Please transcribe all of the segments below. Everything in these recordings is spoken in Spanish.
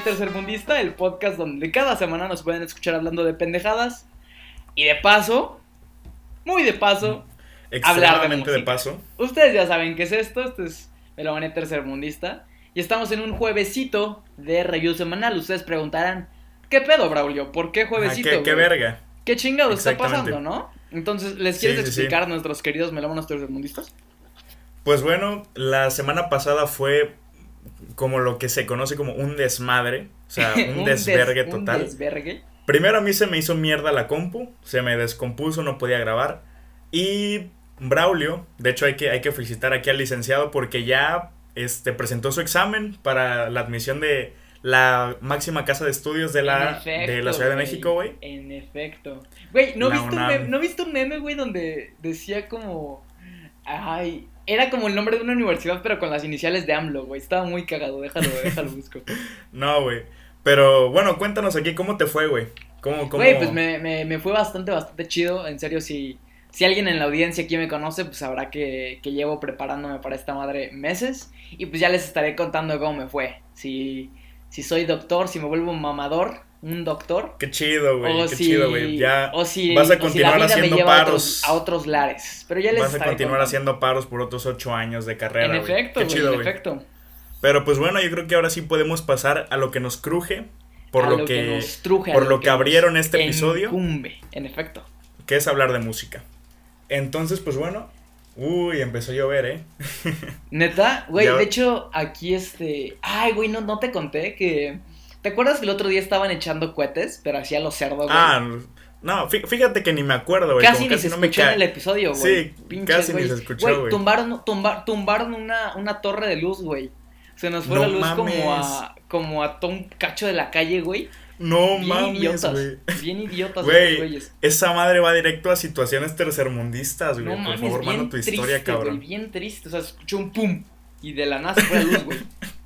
Tercermundista, el podcast donde cada semana nos pueden escuchar hablando de pendejadas y de paso, muy de paso, hablar de, música. de paso. Ustedes ya saben qué es esto, esto es Velomanía Tercermundista y estamos en un juevesito de review semanal. Ustedes preguntarán, ¿qué pedo, Braulio? ¿Por qué juevesito? ¿Qué, qué verga? ¿Qué chingado está pasando, no? Entonces, ¿les quieres Sí, sí, sí. explicar a nuestros queridos melómanos tercermundistas? Pues bueno, la semana pasada fue como lo que se conoce como un desmadre, o sea, un, des- desvergue un total. desvergue. Primero a mí se me hizo mierda la compu, se me descompuso, no podía grabar. Y Braulio, de hecho hay que, hay que felicitar aquí al licenciado porque ya este, presentó su examen para la admisión de la máxima casa de estudios de la, efecto, de la Ciudad de. México, güey. En efecto. Güey, ¿no un ¿no viste un meme, güey, donde decía como... Ay, era como el nombre de una universidad, pero con las iniciales de AMLO, güey. Estaba muy cagado, déjalo, déjalo busco. No, güey. Pero bueno, cuéntanos aquí cómo te fue, güey. ¿Cómo, cómo... Güey, pues me, me, me fue bastante, bastante chido. En serio, si, si alguien en la audiencia aquí me conoce, pues sabrá que, que llevo preparándome para esta madre meses. Y pues ya les estaré contando cómo me fue. Si, si soy doctor, si me vuelvo mamador, un doctor. Qué chido, güey. Qué si, chido, güey. Ya o si, vas a si continuar haciendo lleva a paros. otros, a otros lares. Pero ya les vas a continuar contando. haciendo paros por otros ocho años de carrera, En efecto, Qué chido, en efecto. Pero pues bueno, yo creo que ahora sí podemos pasar a lo que nos cruje. Por A lo, que, nos truje, por lo que abrieron este episodio. en efecto. que es hablar de música. Entonces, pues bueno. Uy, empezó a llover, ¿eh? Neta, güey, de hecho, aquí este. Ay, güey, no, no te conté que. ¿Te acuerdas que el otro día estaban echando cohetes, pero hacía los cerdos, güey? Ah, no, fí- fíjate que ni me acuerdo, güey. casi ni casi se no me escuchó en el episodio, güey. Sí, Pinches, casi ni güey. se escuchó, güey. Tumbaron, tumba- tumbaron una, una torre de luz, güey. Se nos fue No la luz como a, como a todo un cacho de la calle, güey. No Bien mames, idiotas. güey. Bien idiotas, Güey, güeyes. Esa madre va directo a situaciones tercermundistas, güey. No Por mames, favor, manda tu triste, historia, cabrón. güey, bien triste. O sea, escuchó un pum y de la nada se fue la luz, güey.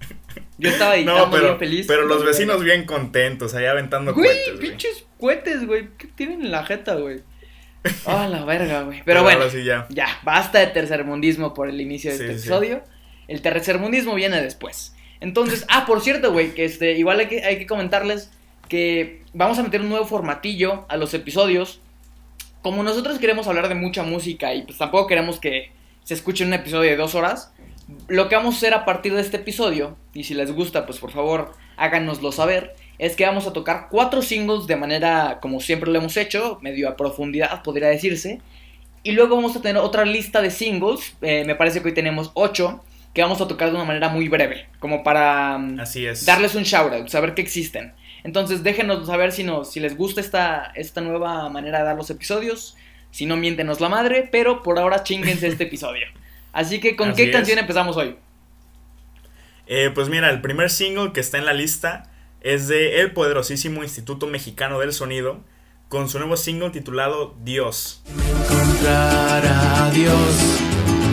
Yo estaba editando No, pero, bien feliz. pero los güey. vecinos bien contentos, ahí aventando Güey, cohetes, güey. pinches cohetes, güey. ¿Qué tienen en la jeta, güey? Ah, la verga, güey. Pero, Pero bueno, ahora sí ya. ya, basta de tercermundismo por el inicio de Sí, este sí. episodio. El tercermundismo viene después. Entonces, ah, por cierto, güey, que este, igual hay que, hay que comentarles que vamos a meter un nuevo formatillo a los episodios. Como nosotros queremos hablar de mucha música y pues tampoco queremos que se escuche un episodio de dos horas, lo que vamos a hacer a partir de este episodio, y si les gusta, pues por favor háganoslo saber, es que vamos a tocar cuatro singles de manera como siempre lo hemos hecho, medio a profundidad podría decirse, y luego vamos a tener otra lista de singles, eh, me parece que hoy tenemos ocho, que vamos a tocar de una manera muy breve, como para mm, Así es. darles un shoutout, saber que existen. Entonces déjenos saber si, nos, si les gusta esta, esta nueva manera de dar los episodios. Si no, miéntenos la madre, pero por ahora chinguense este episodio. Así que, ¿con Así qué es. canción empezamos hoy? Eh, pues mira, el primer single que está en la lista es de el poderosísimo Instituto Mexicano del Sonido con su nuevo single titulado Dios. encontrar a Dios.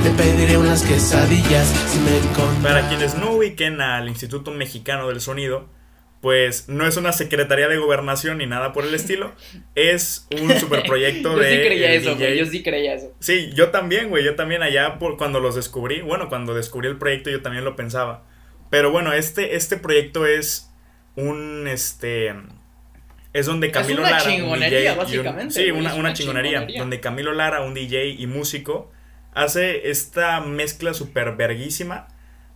Le pediré unas quesadillas si me. Para quienes no ubiquen al Instituto Mexicano del Sonido, pues no es una secretaría de gobernación ni nada por el estilo, es un superproyecto yo de sí creía eso, DJ. güey. Yo sí creía eso. Sí, yo también, güey, yo también allá por cuando los descubrí, bueno, cuando descubrí el proyecto yo también lo pensaba. Pero bueno, este este proyecto es un este es donde Camilo una Lara, un chingonería, DJ un- básicamente, sí, una, es una una chingonería, chingonería. donde Camilo Lara, un DJ y músico, hace esta mezcla super verguísima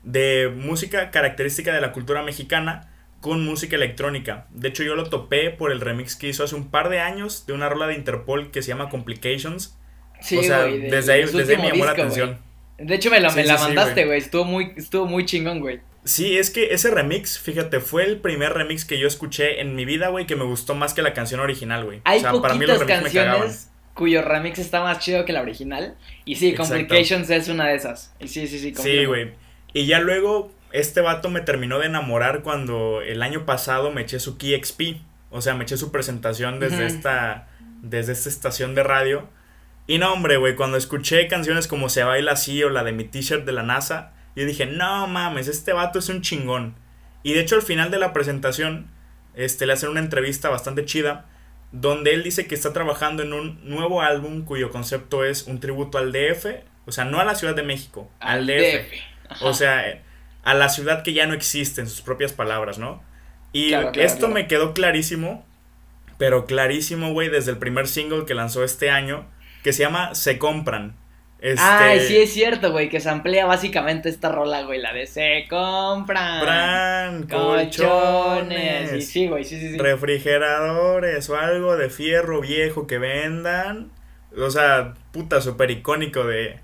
de música característica de la cultura mexicana con música electrónica. De hecho, yo lo topé por el remix que hizo hace un par de años de una rola de Interpol que se llama Complications. Sí, o sea, güey, de- desde ahí, desde me llamó la atención. De hecho, me la, Sí, me la sí, mandaste, güey. Estuvo muy, estuvo muy chingón, güey. Sí, es que ese remix, fíjate, fue el primer remix que yo escuché en mi vida, güey, que me gustó más que la canción original, güey. Hay o sea, para mí los poquitas remix me cagaban. canciones cuyo remix está más chido que la original. Y sí, Exacto. Complications es una de esas. Y sí, sí, sí. Sí, güey. Y ya luego, este vato me terminó de enamorar cuando el año pasado me eché su Key XP. O sea, me eché su presentación desde esta. Desde esta estación de radio. Y no, hombre, güey, cuando escuché canciones como Se baila así o la de mi t-shirt de la NASA, yo dije, no mames, este vato es un chingón. Y de hecho, al final de la presentación, este, le hacen una entrevista bastante chida. Donde él dice que está trabajando en un nuevo álbum cuyo concepto es un tributo al DF. O sea, no a la Ciudad de México, al, DF. O sea, a la ciudad que ya no existe, en sus propias palabras, ¿no? Y Claro, claro, esto claro. me quedó clarísimo, pero clarísimo, güey, desde el primer single que lanzó este año, que se llama Se Compran. Este, Ay, sí es cierto, güey, que se amplía básicamente esta rola, güey, la de se compran Compran colchones. colchones, Y sí, güey, sí, sí, sí. refrigeradores o algo de fierro viejo que vendan. O sea, puta, súper icónico de,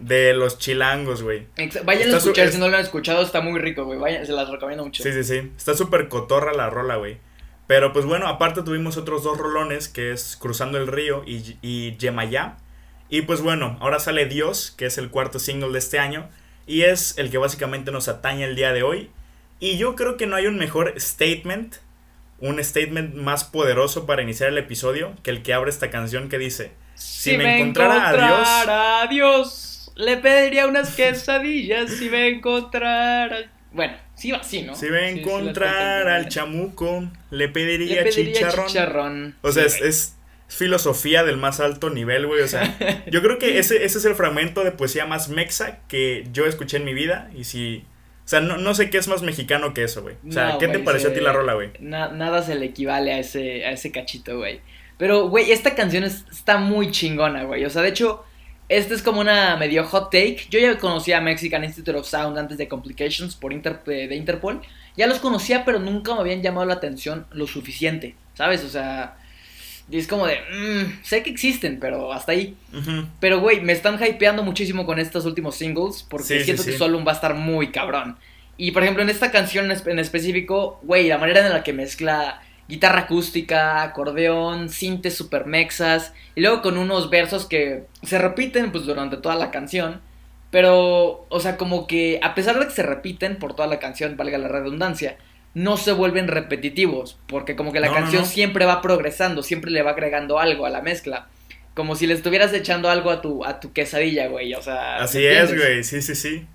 de los chilangos, güey. Vayan a Está escuchar, es- si no lo han escuchado, está muy rico, güey. Vayan, se las recomiendo mucho. Sí, sí, sí. Está súper cotorra la rola, güey. Pero pues bueno, aparte tuvimos otros dos rolones, que es Cruzando el Río y, y Yemayá. Y pues bueno, ahora sale Dios, que es el cuarto single de este año. Y es el que básicamente nos atañe el día de hoy. Y yo creo que no hay un mejor statement, un statement más poderoso para iniciar el episodio que el que abre esta canción que dice, Si, me me encontrara a Dios- a Dios, le pediría unas quesadillas. si me encontrara. Bueno, sí va así, ¿no? si me Sí, sí, encontrar al chamuco, le pediría, Le pediría chicharrón. chicharrón. O sea, Sí, es, es filosofía del más alto nivel, güey. O sea, yo creo que ese, ese es el fragmento de poesía más mexa que yo escuché en mi vida. Y si. O sea, no, no sé qué es más mexicano que eso, güey. O sea, No, ¿qué te pareció a ti la rola, güey? Na- nada se le equivale a ese, a ese cachito, güey. Pero, güey, esta canción es- está muy chingona, güey. O sea, de hecho, esta es como una medio hot take. Yo ya conocía a Mexican Institute of Sound antes de Complications por Inter- de Interpol. Ya los conocía, pero nunca me habían llamado la atención lo suficiente, ¿sabes? O sea, y es como de, mm, sé que existen, pero hasta ahí. Pero, güey, me están hypeando muchísimo con estos últimos singles porque Sí, sí, siento que sí. su álbum va a estar muy cabrón. Y, por ejemplo, en esta canción en específico, güey, la manera en la que mezcla guitarra acústica, acordeón, sintes super mexas, y luego con unos versos que se repiten pues durante toda la canción. Pero, o sea, como que a pesar de que se repiten por toda la canción, valga la redundancia, no se vuelven repetitivos, porque como que la No, canción no. siempre va progresando, siempre le va agregando algo a la mezcla. Como si le estuvieras echando algo a tu, a tu quesadilla, güey, o sea... ¿me Así es, güey. Sí, sí, sí.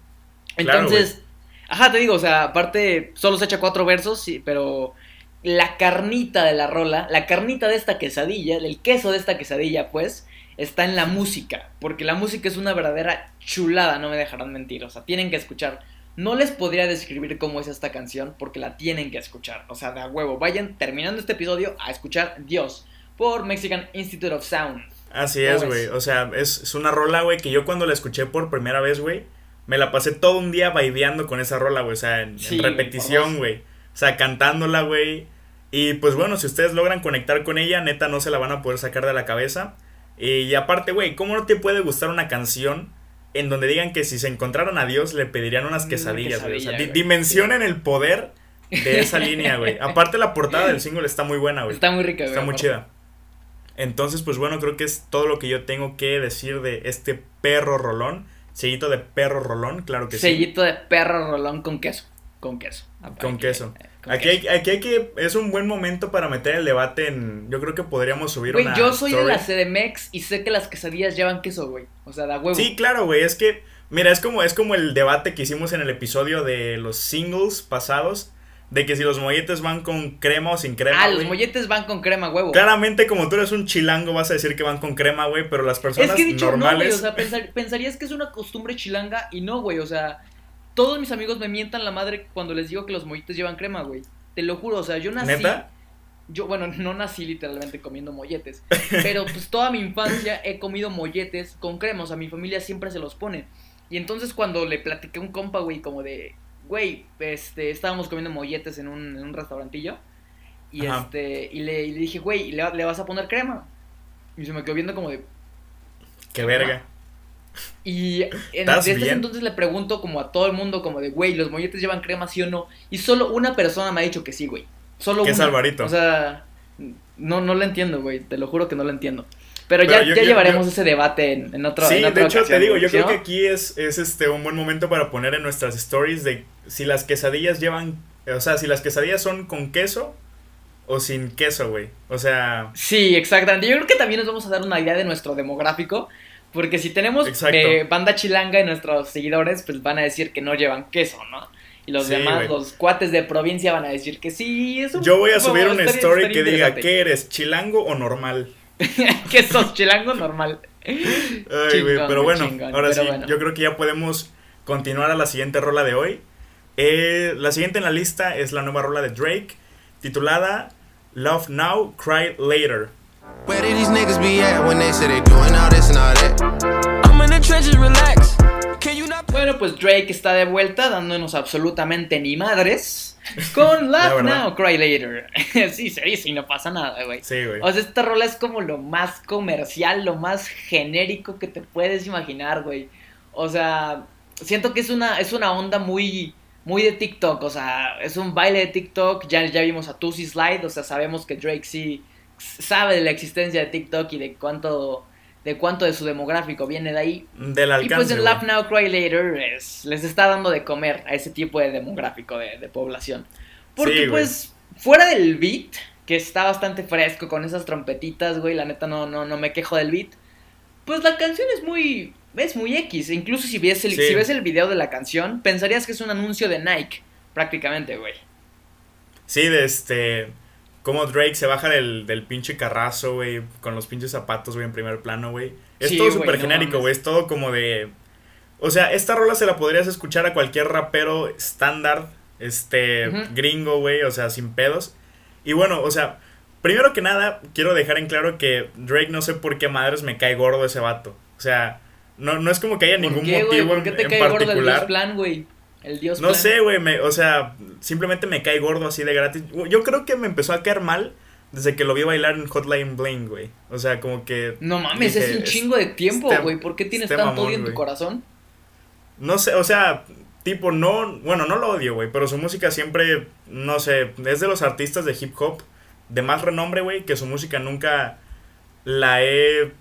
Claro, Entonces, ajá, te digo, o sea, aparte solo se echa cuatro versos, sí, pero la carnita de la rola, la carnita de esta quesadilla, el queso de esta quesadilla, pues, está en la música, porque la música es una verdadera chulada, no me dejarán mentir, o sea, tienen que escuchar. No les podría describir cómo es esta canción, porque la tienen que escuchar, o sea, de a huevo, vayan terminando este episodio a escuchar Dios por Mexican Institute of Sound. Así ¿Cómo es, güey. O sea, es, es una rola, güey, que yo cuando la escuché por primera vez, güey, me la pasé todo un día baileando con esa rola, güey. O sea, en, en Sí, repetición, güey. O sea, cantándola, güey. Y pues bueno, si ustedes logran conectar con ella, neta, no se la van a poder sacar de la cabeza. Y aparte, güey, ¿cómo no te puede gustar una canción en donde digan que si se encontraran a Dios le pedirían unas Una quesadillas, güey? O sea, dimensionen el poder de esa línea, güey. Aparte, la portada del single está muy buena, güey. Está muy rica, güey. Está muy chida. Entonces, pues bueno, creo que es todo lo que yo tengo que decir de este perro rolón. Sellito de perro rolón, claro que Sellito de perro rolón con queso. Con queso. sí. Con queso. eh, Aquí hay, aquí hay que. Es un buen momento para meter el debate en. Yo creo que podríamos subir Güey, una. yo soy de la CDMX y sé que las quesadillas llevan queso, güey. O sea, da huevo. Sí, claro, güey. Es que. Mira, es como, es como el debate que hicimos en el episodio de los singles pasados. De que si los molletes van con crema o sin crema. ah, los molletes van con crema, huevo. Claramente, como tú eres un chilango, vas a decir que van con crema, güey. Pero las personas es que dicho no, güey. normales. O sea, pensar- pensarías que es una costumbre chilanga y no, güey. O sea, todos mis amigos me mientan la madre cuando les digo que los molletes llevan crema, güey. Te lo juro, o sea, yo nací. ¿Neta? Yo, bueno, no nací literalmente comiendo molletes. Pero pues toda mi infancia he comido molletes con crema. O sea, mi familia siempre se los pone. Y entonces cuando le platiqué a un compa, güey, como de, güey, este, estábamos comiendo molletes en un, en un restaurantillo. Y Ajá. este, y le, y le dije, güey, ¿le, le vas a poner crema? Y se me quedó viendo como de. Qué verga. Y en, ¿Estás desde ese entonces le pregunto como a todo el mundo, como de, güey, ¿los molletes llevan crema, sí o no? Y solo una persona me ha dicho que sí, güey. Solo Que es una. Alvarito. O sea, no, no lo entiendo, güey. Te lo juro que no lo entiendo. Pero, Pero ya, yo- ya yo- llevaremos yo- ese debate en, en otro Sí, en otra de hecho ocasión, te digo, yo ¿sí creo no? que aquí es, es este un buen momento para poner en nuestras stories de si las quesadillas llevan, o sea, si las quesadillas son con queso o sin queso, güey. O sea, Sí, exactamente. Yo creo que también nos vamos a dar una idea de nuestro demográfico. Porque si tenemos eh, banda chilanga y nuestros seguidores, pues van a decir que no llevan queso, ¿no? Y los Sí, demás, los cuates de provincia van a decir que sí. Es un- yo voy a subir una story que diga. ¿qué eres? ¿Chilango o normal? que sos chilango normal. Ay, güey, pero bueno, chingón, ahora pero sí, bueno. yo creo que ya podemos continuar a la siguiente rola de hoy. Eh, la siguiente en la lista es la nueva rola de Drake, titulada Love Now, Cry Later. Where did these niggas be at when they say they doing all this and all that? I'm in the trenches, relax. Can you not Bueno, pues Drake está de vuelta dándonos absolutamente ni madres con Laugh. Now, Cry Later. sí, se dice y no pasa nada, güey. Sí, güey. O sea, esta rola es como lo más comercial, lo más genérico que te puedes imaginar, güey. O sea, siento que es una, es una onda muy, muy de TikTok. O sea, es un baile de TikTok. Ya, ya vimos a Tusi Slide. O sea, sabemos que Drake sí sabe de la existencia de TikTok y de cuánto, de cuánto de su demográfico viene de ahí. Del Y alcance. pues en. Laugh Now, Cry Later es- les está dando de comer a ese tipo de demográfico de, de población. Porque Sí, pues fuera del beat, que está bastante fresco con esas trompetitas, güey, la neta no, no, no me quejo del beat. Pues la canción es muy, es muy X. Incluso si ves, el, Sí. si ves el video de la canción, pensarías que es un anuncio de Nike, prácticamente, güey. Sí, de este. Como Drake se baja del, del pinche carrazo, güey. Con los pinches zapatos, güey, en primer plano, güey. Es Sí, todo súper genérico, güey. Es todo como de. O sea, esta rola se la podrías escuchar a cualquier rapero estándar, este, gringo, güey, o sea, sin pedos. Y bueno, o sea, primero que nada, quiero dejar en claro que Drake no sé por qué madres me cae gordo ese vato. O sea, no, no es como que haya ¿Por ningún qué, motivo ¿Por qué en, te en cae gordo el particular. Plan, güey? El Dios No Plan. sé, güey, o sea, simplemente me cae gordo así de gratis. Yo creo que me empezó a caer mal desde que lo vi bailar en Hotline Bling, güey. O sea, como que... No mames, dije, es un chingo de tiempo, este- güey. ¿Por qué tienes este tanto odio en tu corazón? No sé, o sea, tipo, no... Bueno, no lo odio, güey, pero su música siempre, no sé, es de los artistas de hip hop de más renombre, güey, que su música nunca la he...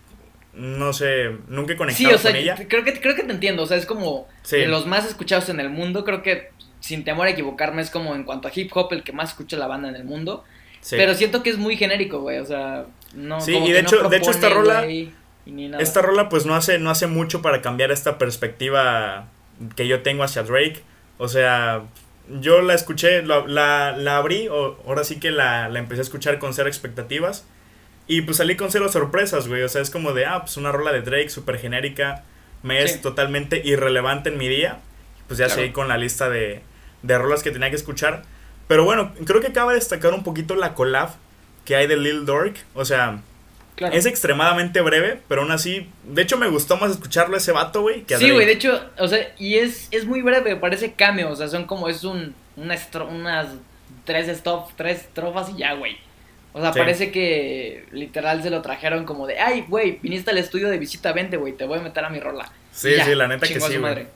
No sé, nunca he Sí, conectado o sea, con ella. creo que, creo que te entiendo. O sea, es como Sí. de los más escuchados en el mundo. Creo que, sin temor a equivocarme, es como en cuanto a hip hop, el que más escucha la banda en el mundo. Sí. Pero siento que es muy genérico, güey. O sea, no. Sí, como y de no hecho- de hecho esta rola- güey. Esta rola pues no hace, no hace mucho para cambiar esta perspectiva que yo tengo hacia Drake. O sea, yo la escuché, la, la, la abrí, o, ahora sí que la, la empecé a escuchar con cero expectativas. Y pues salí con cero sorpresas, güey. O sea, es como de, ah, pues una rola de Drake súper genérica. Me es totalmente irrelevante en mi día. Pues ya Claro. seguí con la lista de, de rolas que tenía que escuchar. Pero bueno, creo que acaba de destacar un poquito la collab que hay de Lil Durk. O sea, Claro. es extremadamente breve, pero aún así. De hecho, me gustó más escucharlo a ese vato, güey, que a Sí, güey, de hecho, o sea, y es, es muy breve, parece cameo, o sea, son como, es un, una estro- unas tres stop, tres estrofas y ya, güey. O sea, Sí. parece que literal se lo trajeron como de, ay, güey, viniste al estudio de visita, vente, güey, te voy a meter a mi rola. Sí, ya, sí, la neta que sí, güey. madre.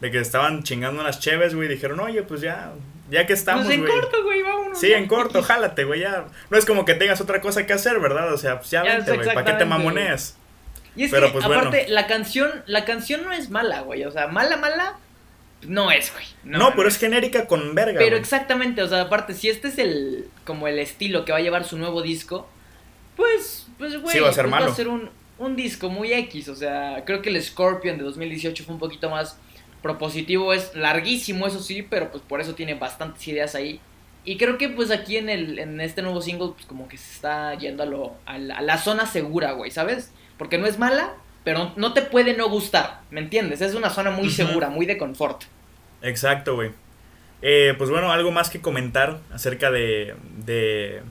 De que estaban chingando unas cheves, güey. Dijeron, oye, pues ya, ya que estamos, pues en güey. corto, güey, vámonos. Sí, en corto, jálate, güey, ya. No es como que tengas otra cosa que hacer, ¿verdad? O sea, pues ya, Ya, vente, güey. ¿Para qué te mamoneas? Y es Pero, que, pues, aparte, bueno. la canción, la canción no es mala, güey, o sea, mala, mala, no es, güey. No, pero es genérica con verga, Pero güey. exactamente, o sea, aparte, si este es el como el estilo que va a llevar su nuevo disco, pues, pues, güey, Sí, va a ser pues malo. va a ser un, un disco muy X, o sea, creo que el Scorpion de 2018 fue un poquito más propositivo, es larguísimo, eso sí, pero pues por eso tiene bastantes ideas ahí. Y creo que pues aquí en, el, en este nuevo single, pues como que se está yendo a, lo, a, la, a la zona segura, güey, ¿sabes? Porque no es mala, pero no te puede no gustar, ¿me entiendes? Es una zona muy segura, muy de confort. Exacto, güey. Eh, pues bueno, algo más que comentar acerca de. de.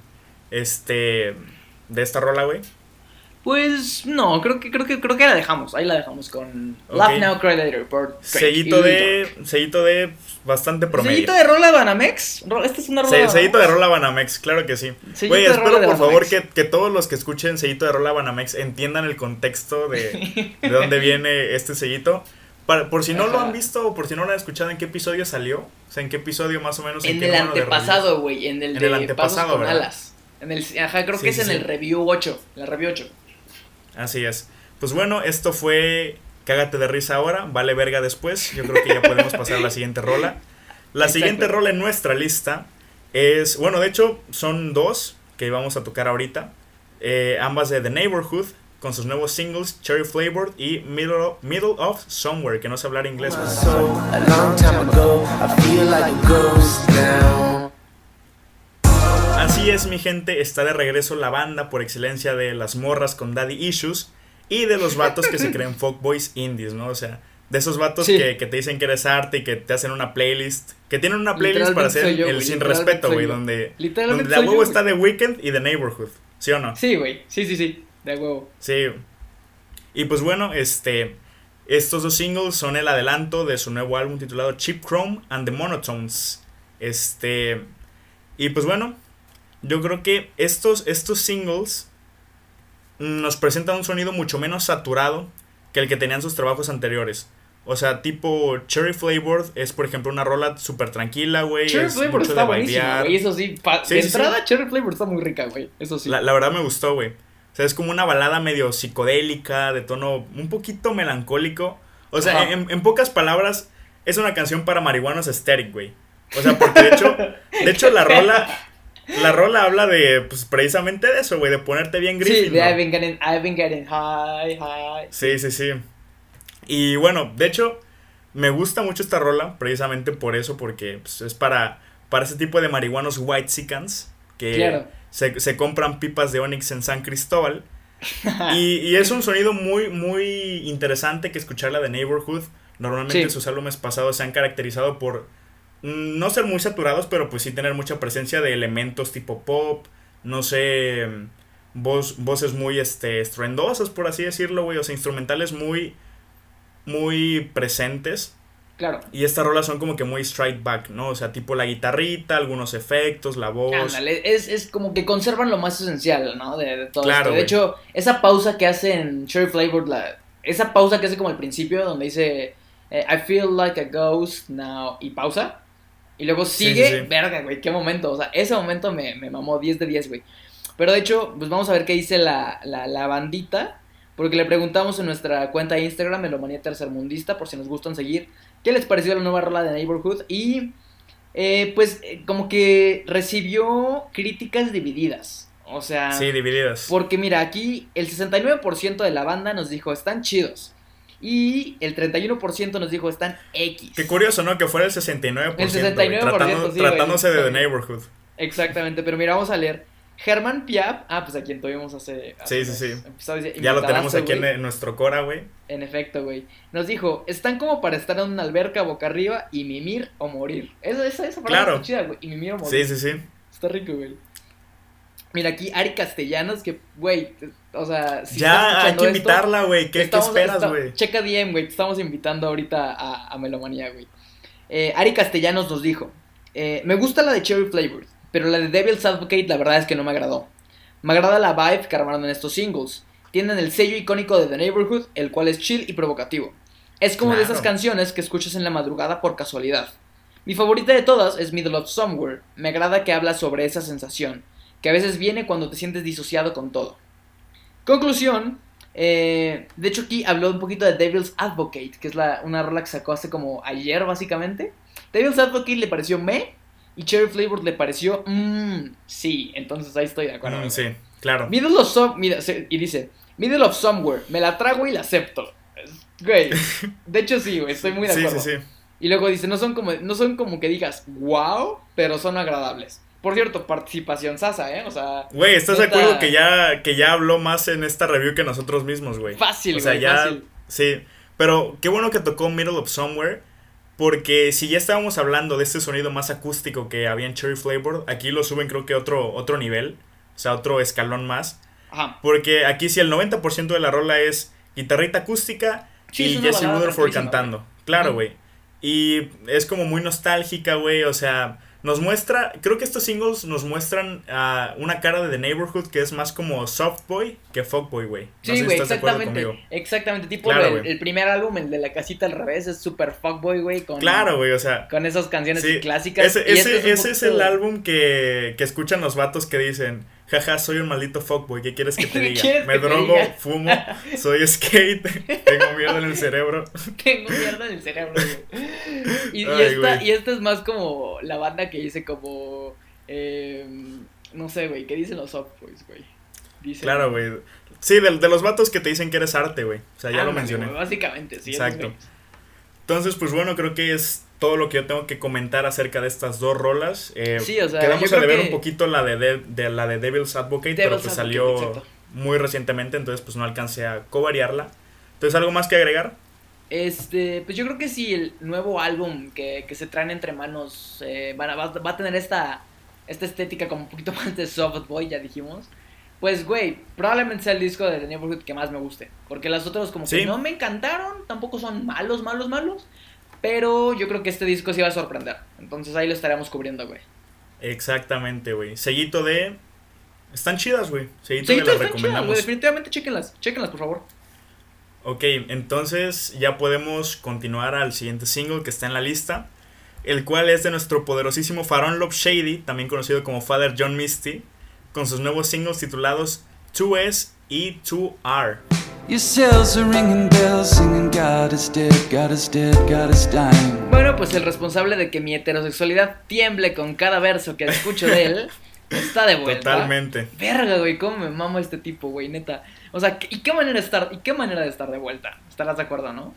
este. de esta rola, güey. Pues no, creo que creo que creo que la dejamos, ahí la dejamos con Ok. Laugh Now Cry Later por y de. sellito de bastante promedio. Sellito de rola Banamex. Esta es una rola. Se- sellito de rola Banamex, claro que sí. Güey, espero por favor que, que todos los que escuchen sellito de rola Banamex entiendan el contexto de, de dónde viene este sellito. Para, por si no lo han visto o por si no lo han escuchado, ¿en qué episodio salió? O sea, ¿en qué episodio más o menos? En qué el antepasado, güey, en el En de el antepasado, con alas. En el ajá, creo Sí, que es sí, en sí. el review 8, la review 8. Así es. Pues bueno, esto fue Cágate de risa ahora, vale verga después. Yo creo que ya podemos pasar a la siguiente rola. La Exacto. siguiente rola en nuestra lista es, bueno, de hecho son dos que vamos a tocar ahorita. Eh, ambas de The Neighborhood, con sus nuevos singles Cherry Flavored y Middle of, Middle of Somewhere, que no sé hablar inglés. güey. Así es, mi gente, está de regreso la banda por excelencia de las morras con daddy issues y de los vatos que se creen fuckboys indies, ¿no? O sea, De esos vatos Sí. que, que te dicen que eres arte y que te hacen una playlist. Que tienen una playlist para hacer yo, el sin respeto, güey. Donde, donde de a soy yo, huevo está The Weeknd y The Neighborhood. ¿Sí o no? Sí, güey. Sí, sí, sí. De huevo. Sí. Y pues bueno, este. Estos dos singles son el adelanto de su nuevo álbum titulado Cheap Chrome and the Monotones. Este. Y pues bueno, yo creo que estos, estos singles nos presentan un sonido mucho menos saturado que el que tenían sus trabajos anteriores. O sea, tipo Cherry Flavored es, por ejemplo, una rola súper tranquila, güey. Cherry es está bailar. güey. Eso sí. Sí, de sí, sí. entrada, Cherry Flavor está muy rica, güey. Eso sí. La, la verdad me gustó, güey. O sea, es como una balada medio psicodélica, de tono un poquito melancólico. O sea, en, en pocas palabras, es una canción para marihuanos aesthetic, güey. O sea, porque de hecho, de hecho la rola, la rola habla de, pues, precisamente de eso, güey, de ponerte bien Sí, Griffin. de ¿no? I've been getting, I've been getting high, high. Sí, sí, sí. Y bueno, de hecho, me gusta mucho esta rola, precisamente por eso, porque pues, es para, para ese tipo de marihuanos white sicans que Claro. se, se compran pipas de Onyx en San Cristóbal. y, y es un sonido muy, muy interesante que escuchar la de Neighborhood. Normalmente Sí. sus álbumes pasados se han caracterizado por no ser muy saturados, pero pues sí tener mucha presencia de elementos tipo pop, no sé, mm, voz, voces muy este, estruendosas, por así decirlo, güey, o sea, instrumentales muy, muy presentes. Claro. Y estas rolas son como que muy strike back, ¿no? O sea, tipo la guitarrita, algunos efectos, la voz. Ándale, es, es como que conservan lo más esencial, ¿no? De, de todo Claro, esto. De hecho, esa pausa que hace en Cherry Flavor, la, esa pausa que hace como al principio, donde dice eh, I feel like a ghost now, y pausa. Y luego Sí, sigue, sí, sí. verga, güey, qué momento. O sea, ese momento me, me mamó 10 de 10, güey. Pero de hecho, pues vamos a ver qué dice la, la, la bandita. Porque le preguntamos en nuestra cuenta de Instagram, Melomanía Tercermundista, por si nos gustan seguir, qué les pareció la nueva rola de Neighborhood. Y eh, pues eh, como que recibió críticas divididas. O sea, Sí, divididas. porque mira, aquí el 69% de la banda nos dijo están chidos. Y el 31% nos dijo están X. Qué curioso, ¿no? Que fuera el 69%. El güey, 69%, tratando- sí, güey. tratándose de The. Neighborhood. Exactamente, pero mira, vamos a leer. Germán Piap, ah, pues a quien tuvimos hace. hace Sí, sí, sí. Ya lo tenemos aquí en, güey. en nuestro Cora, güey. En efecto, güey. Nos dijo, están como para estar en una alberca boca arriba y mimir o morir. Esa, esa, esa palabra Claro. está chida, güey. Y mimir o morir. Sí, sí, sí. Está rico, güey. Mira, aquí Ari Castellanos, que, güey, o sea, si ya, hay que invitarla, güey. ¿Qué, qué esperas, güey? Checa DM, güey, te estamos invitando ahorita a, a Melomanía, güey. Eh, Ari Castellanos nos dijo, eh, me gusta la de Cherry Flavor, pero la de Devil's Advocate la verdad es que no me agradó. Me agrada la vibe que armaron en estos singles. Tienen el sello icónico de The Neighborhood, el cual es chill y provocativo. Es como de esas canciones que escuchas en la madrugada por casualidad. Mi favorita de todas es Middle of Somewhere. Me agrada que habla sobre esa sensación, que a veces viene cuando te sientes disociado con todo. Conclusión. eh, de hecho aquí habló un poquito de Devil's Advocate, que es la, una rola que sacó hace como ayer básicamente. Devil's Advocate le pareció me y Cherry Flavor le pareció mmm, sí, entonces ahí estoy de acuerdo. Mm, sí, claro. Middle of Some- mira, y dice, Middle of Somewhere, me la trago y la acepto. Güey, de hecho sí, güey, estoy muy de Sí, acuerdo. sí, sí. Y luego dice, no son como, no son como que digas, wow, pero son agradables. Por cierto, participación sasa, ¿eh? O sea, Güey, ¿estás de acuerdo que ya, que ya habló más en esta review que nosotros mismos, güey? fácil, O sea, ya. fácil. Sí. Pero qué bueno que tocó Middle of Somewhere. Porque si ya estábamos hablando de este sonido más acústico que había en Cherry Flavor, aquí lo suben creo que otro, otro nivel. O sea, otro escalón más. Ajá. Porque aquí sí el 90% de la rola es guitarrita acústica Sí, y Jesse Rutherford cantando. Claro, güey. Y es como muy nostálgica, güey. O sea, nos muestra, creo que estos singles nos muestran ah, una cara de The Neighborhood que es más como soft boy que fuckboy, güey. No Sí, si güey, acuerdo exactamente. Exactamente. Tipo Claro, el, primer álbum, el de la casita al revés, es super fuckboy, güey. Claro, güey, o sea. Con esas canciones Sí, clássicas. ese, y ese, este un ese es el álbum que, que escuchan los vatos que dicen, jaja, soy un maldito fuckboy, ¿qué quieres que te ¿Qué diga? Me drogo, diga? fumo, soy skate, tengo mierda en el cerebro. Tengo mierda en el cerebro, güey. Y, esta, güey. y esta es más como la banda que dice como. eh, no sé, güey. ¿Qué dicen los softboys, güey? Dicen- Claro, güey. Sí, de, de los vatos que te dicen que eres arte, güey. O sea, ya lo mencioné. güey, básicamente, sí. Exacto. Entonces, pues bueno, creo que es todo lo que yo tengo que comentar acerca de estas dos rolas. Eh, Sí, o sea, quedamos a deber que- un poquito la de, de, de la de Devil's Advocate, pero Devil's pues Advocate, salió exacto. muy recientemente, entonces pues no alcancé a covariarla. Entonces, ¿algo más que agregar? Este, pues yo creo que si el nuevo álbum que, que se traen entre manos eh, van a- va, va a tener esta, esta estética como un poquito más de soft boy, ya dijimos. Pues, güey, probablemente sea el disco de The Neighborhood que más me guste. Porque las otras como que Sí. no me encantaron, tampoco son malos, malos, malos. Pero yo creo que este disco sí va a sorprender. Entonces ahí lo estaremos cubriendo, güey. Exactamente, güey. Seguito de. Están chidas, güey. Seguito Sí, de las chidas, recomendamos. güey. Definitivamente chéquenlas, chéquenlas, por favor. Ok, entonces ya podemos continuar al siguiente single que está en la lista, el cual es de nuestro poderosísimo Faron Love Shady, también conocido como Father John Misty, con sus nuevos singles titulados 2S y 2R. Your cells are ringing bells, singing God is dead, God is dead, God is dying. Bueno, pues el responsable de que mi heterosexualidad tiemble con cada verso que escucho de él está de vuelta. Totalmente. Verga, güey, cómo me mamo este tipo, güey, neta. O sea, ¿y qué manera de estar, y qué manera de estar de vuelta? ¿Estarás de acuerdo, no?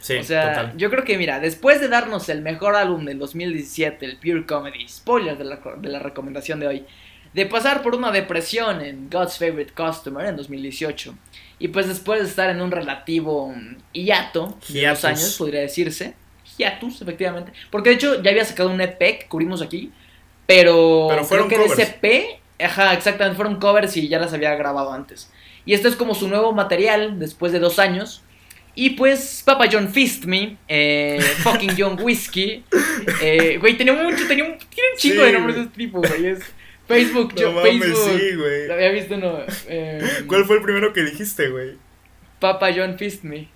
Sí, o sea, total. yo creo que, mira, después de darnos el mejor álbum del 2017, el Pure Comedy, spoiler de la, de la recomendación de hoy, de pasar por una depresión en God's Favorite Customer en 2018, y pues después de estar en un relativo hiato de Hiatus. dos años, podría decirse, hiatus, efectivamente, porque de hecho ya había sacado un EP que cubrimos aquí, pero, Pero fueron creo que covers. de ese EP, ajá, exactamente, fueron covers y ya las había grabado antes. Y esto es como su nuevo material después de dos años. Y pues Papa John Fist Me, eh, Fucking Young Whiskey, eh, güey, tenía mucho, tenía un, tiene un chingo Sí, de nombres de este tipo, güey. Es Facebook, No yo, mames, Facebook. sí, güey. Lo había visto, no. eh, ¿Cuál fue el primero que dijiste, güey? Papa John Fist Me.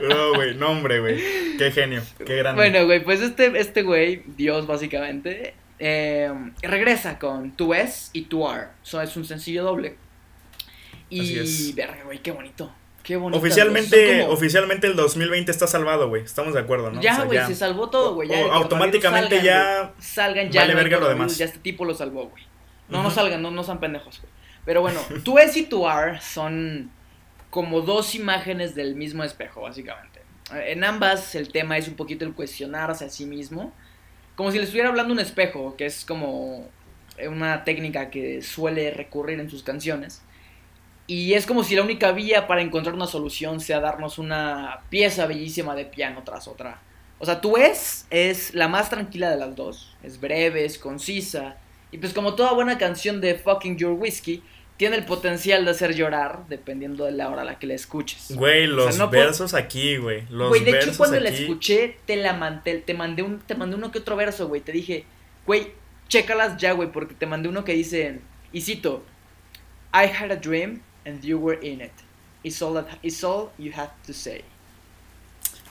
No, güey, no, hombre, güey. Qué genio, qué grande. Bueno, güey, pues este, este güey, Dios básicamente, eh, regresa con 2S y 2R. Eso es un sencillo doble. Así Y, es. verga, güey, qué bonito. Qué bonito. oficialmente, como- oficialmente el 2020 está salvado, güey. Estamos de acuerdo, ¿no? O Ya, sea, güey, se salvó todo, güey. automáticamente salgan, ya. Salgan ya. vale verga lo demás. Ya este tipo lo salvó, güey. No, no salgan, no, no sean pendejos, güey. Pero bueno, 2S y 2R son como dos imágenes del mismo espejo, básicamente. En ambas el tema es un poquito el cuestionarse a sí mismo. Como si le estuviera hablando un espejo, que es como una técnica que suele recurrir en sus canciones. Y es como si la única vía para encontrar una solución sea darnos una pieza bellísima de piano tras otra. O sea, tú es, es la más tranquila de las dos. Es breve, es concisa. Y pues como toda buena canción de Fucking Your Whiskey, tiene el potencial de hacer llorar dependiendo de la hora a la que la escuches. Güey, los O sea, no puedo- versos aquí, güey. Los Güey, de versos hecho cuando la escuché, te la mandé, te mandé un, te mandé uno que otro verso, güey. Te dije, güey, chécalas ya, güey, porque te mandé uno que dice, y cito, I had a dream and you were in it. It's all, that, it's all you have to say.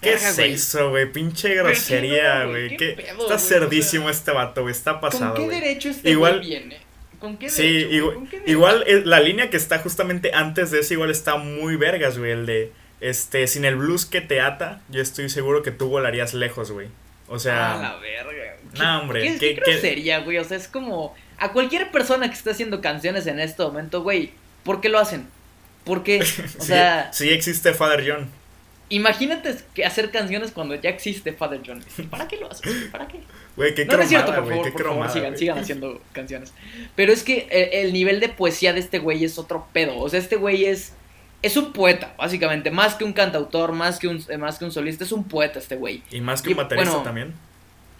¿Qué es güey. eso, güey? Pinche grosería, güey, güey. qué ¿Qué- pedo, Está cerdísimo este vato, güey. Está pasado, ¿Con qué derecho este Igual- güey viene? ¿Con qué Sí, derecho? igual, ¿Con qué derecho? igual eh, la línea que está justamente antes de eso igual está muy vergas, güey. El de, este, sin el blues que te ata, yo estoy seguro que tú volarías lejos, güey. O Ah, sea, la verga. No, hombre, ¿Qué, qué- qué qué- grosería, güey? O sea, es como. A cualquier persona que esté haciendo canciones en este momento, güey, ¿por qué lo hacen? ¿Por qué? O sí, sea, sí existe Father John. imagínate que hacer canciones cuando ya existe Father John. ¿Para qué lo haces? ¿Para qué? Güey, qué no, no es cierto, cromada, por favor, por favor, cromada, sigan, sigan haciendo canciones. Pero es que el, el nivel de poesía de este güey es otro pedo. O sea, este güey es. Es un poeta, básicamente. Más que un cantautor, más que un, eh, más que un solista. Es un poeta este güey. Y más que Y, un baterista bueno, también.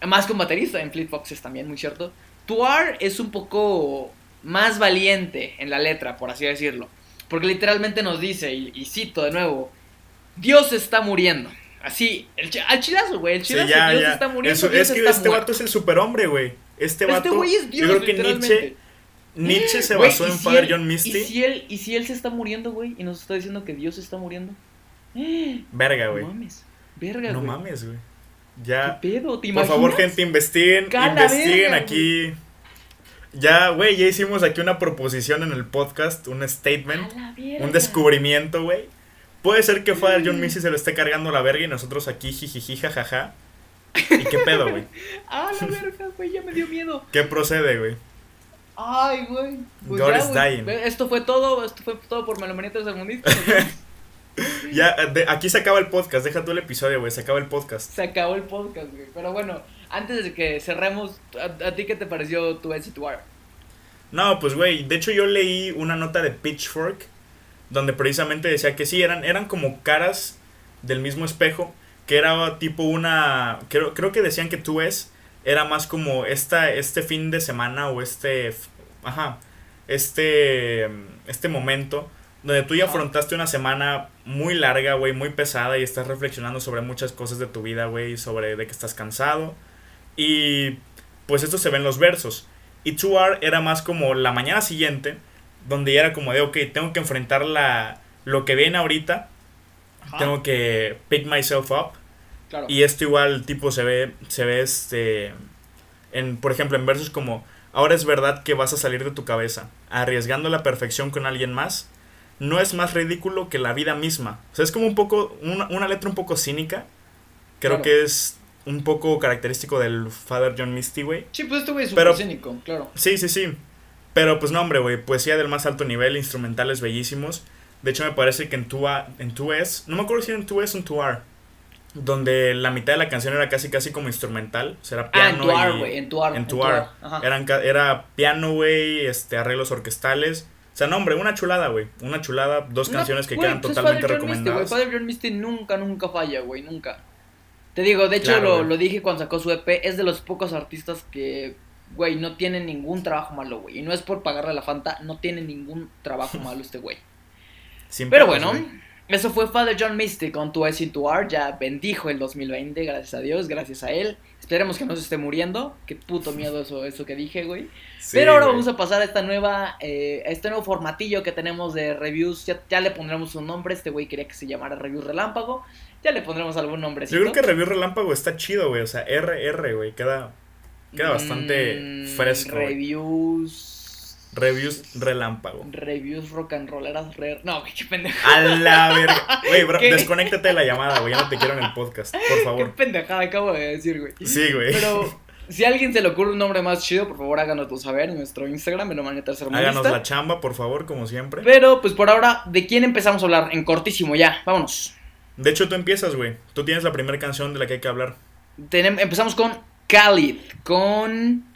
Más que un baterista, en Fleet Foxes también, muy cierto. Tuar es un poco más valiente en la letra, por así decirlo. Porque literalmente nos dice, y, y cito de nuevo, Dios está muriendo. Así, el, chi- al chilazo, güey, el Sí, chilazo, ya, Dios ya. está muriendo. Eso- Dios es que está este muerto. vato es el superhombre, güey. Este vato. Este güey es Dios, yo creo que. Nietzsche, Nietzsche se basó ¿y en si Father él- John Misty. ¿y si, él, ¿Y si él se está muriendo, güey? Y nos está diciendo que Dios está muriendo. Verga, No güey. mames. Verga, No güey. mames, güey. ¿Qué Ya. pedo? ¿Te Por favor, gente, investiguen. Cala investiguen verga, aquí. Ya, güey, ya hicimos aquí una proposición en el podcast, un statement, un descubrimiento, güey. Puede ser que Father Mm. John Misty se lo esté cargando la verga y nosotros aquí jijiji jajaja. ¿Y qué pedo, güey? Ah, la verga, güey, ya me dio miedo. ¿Qué procede, güey? Ay, güey. Pues God ya, is dying. Esto fue todo, esto fue todo por Melomanitas Sermonistas. Ya, de- aquí se acaba el podcast, deja tú el episodio, güey, se acaba el podcast. Se acabó el podcast, güey. Pero bueno, antes de que cerremos, ¿a, a ti qué te pareció tu S2R? No, pues güey, de hecho yo leí una nota de Pitchfork donde precisamente decía que sí, eran, eran como caras del mismo espejo, que era tipo una, creo, creo que decían que tú es, era más como esta, este fin de semana o este, ajá, este, este momento donde tú ya afrontaste una semana muy larga, güey, muy pesada y estás reflexionando sobre muchas cosas de tu vida, güey, sobre de que estás cansado. Y pues esto se ve en los versos. Y 2R era más como la mañana siguiente, donde ya era como de, ok, tengo que enfrentar la, lo que viene ahorita, Ajá, tengo que pick myself up. claro. Y esto igual tipo se ve, se ve este, en, por ejemplo, en versos como, ahora es verdad que vas a salir de tu cabeza, arriesgando la perfección con alguien más, no es más ridículo que la vida misma. O sea, es como un poco, una, una letra un poco cínica, creo Claro. que es un poco característico del Father John Misty, güey. Sí, pues este güey es Pero- súper cínico, claro. Sí, sí, sí. Pero pues no, hombre, güey, poesía del más alto nivel, instrumentales bellísimos. De hecho, me parece que en tu en tu es, no me acuerdo si era en tu es o en tu ar, donde la mitad de la canción era casi casi como instrumental, o sea, era Ah, en piano ar, y- güey, en ar. en ar. Ajá. Eran ca- era piano, güey, este arreglos orquestales. O sea, no, hombre, una chulada, güey. Una chulada, dos Una- canciones que quedan pues totalmente Father John Misty, güey, recomendadas. Father John Misty nunca, nunca falla, güey, nunca. Te digo, de hecho, Claro, lo, lo dije cuando sacó su EP, es de los pocos artistas que, güey, no tienen ningún trabajo malo, güey. Y no es por pagarle la Fanta, no tiene ningún trabajo malo este güey. Sin Pero bueno, eso fue Father John Misty con Tu S to R. Ya bendijo el 2020, gracias a Dios, gracias a él. Esperemos que no se esté muriendo. Qué puto miedo eso, eso que dije, güey. Sí, Pero ahora vamos a pasar a esta nueva, eh, a este nuevo formatillo que tenemos de reviews. Ya, ya le pondremos un nombre. Este güey quería que se llamara Reviews Relámpago. Ya le pondremos algún nombrecito. Yo creo que Review Relámpago está chido, güey. O sea, RR, güey. Queda, queda bastante Mm, fresco. güey. Reviews. Reviews Relámpago. Reviews rock and rolleras. Re... No, güey, qué pendejo. A la verga. Güey, bro, ¿Qué? desconéctate de la llamada, güey. Ya no te quiero en el podcast, por Qué favor. pendejada acabo de decir, güey. Sí, güey. Pero si a alguien se le ocurre un nombre más chido, por favor háganoslo saber en nuestro Instagram, en Manía Tercermundista. Háganos la chamba, por favor, como siempre. Pero pues por ahora, ¿de quién empezamos a hablar? En cortísimo ya, vámonos. De hecho, tú empiezas, güey. Tú tienes la primera canción de la que hay que hablar. Tenem- empezamos con Khalid, con...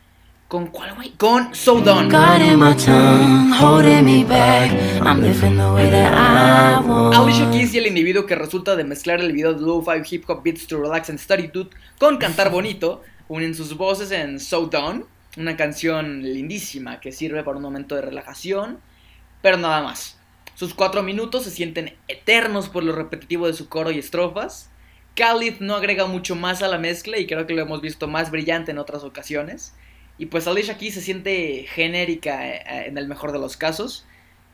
¿Con cuál, güey? Con So Done. God in my tongue, holding me back. I'm living the way that I want. Alicia Keys y el individuo que resulta de mezclar el video de Low Five Hip Hop Beats to Relax and Study Dude con cantar bonito, unen sus voces en So Done, una canción lindísima que sirve para un momento de relajación, pero nada más. Sus cuatro minutos se sienten eternos por lo repetitivo de su coro y estrofas. Khalid no agrega mucho más a la mezcla y creo que lo hemos visto más brillante en otras ocasiones. Y pues Alicia Keys se siente genérica eh, en el mejor de los casos.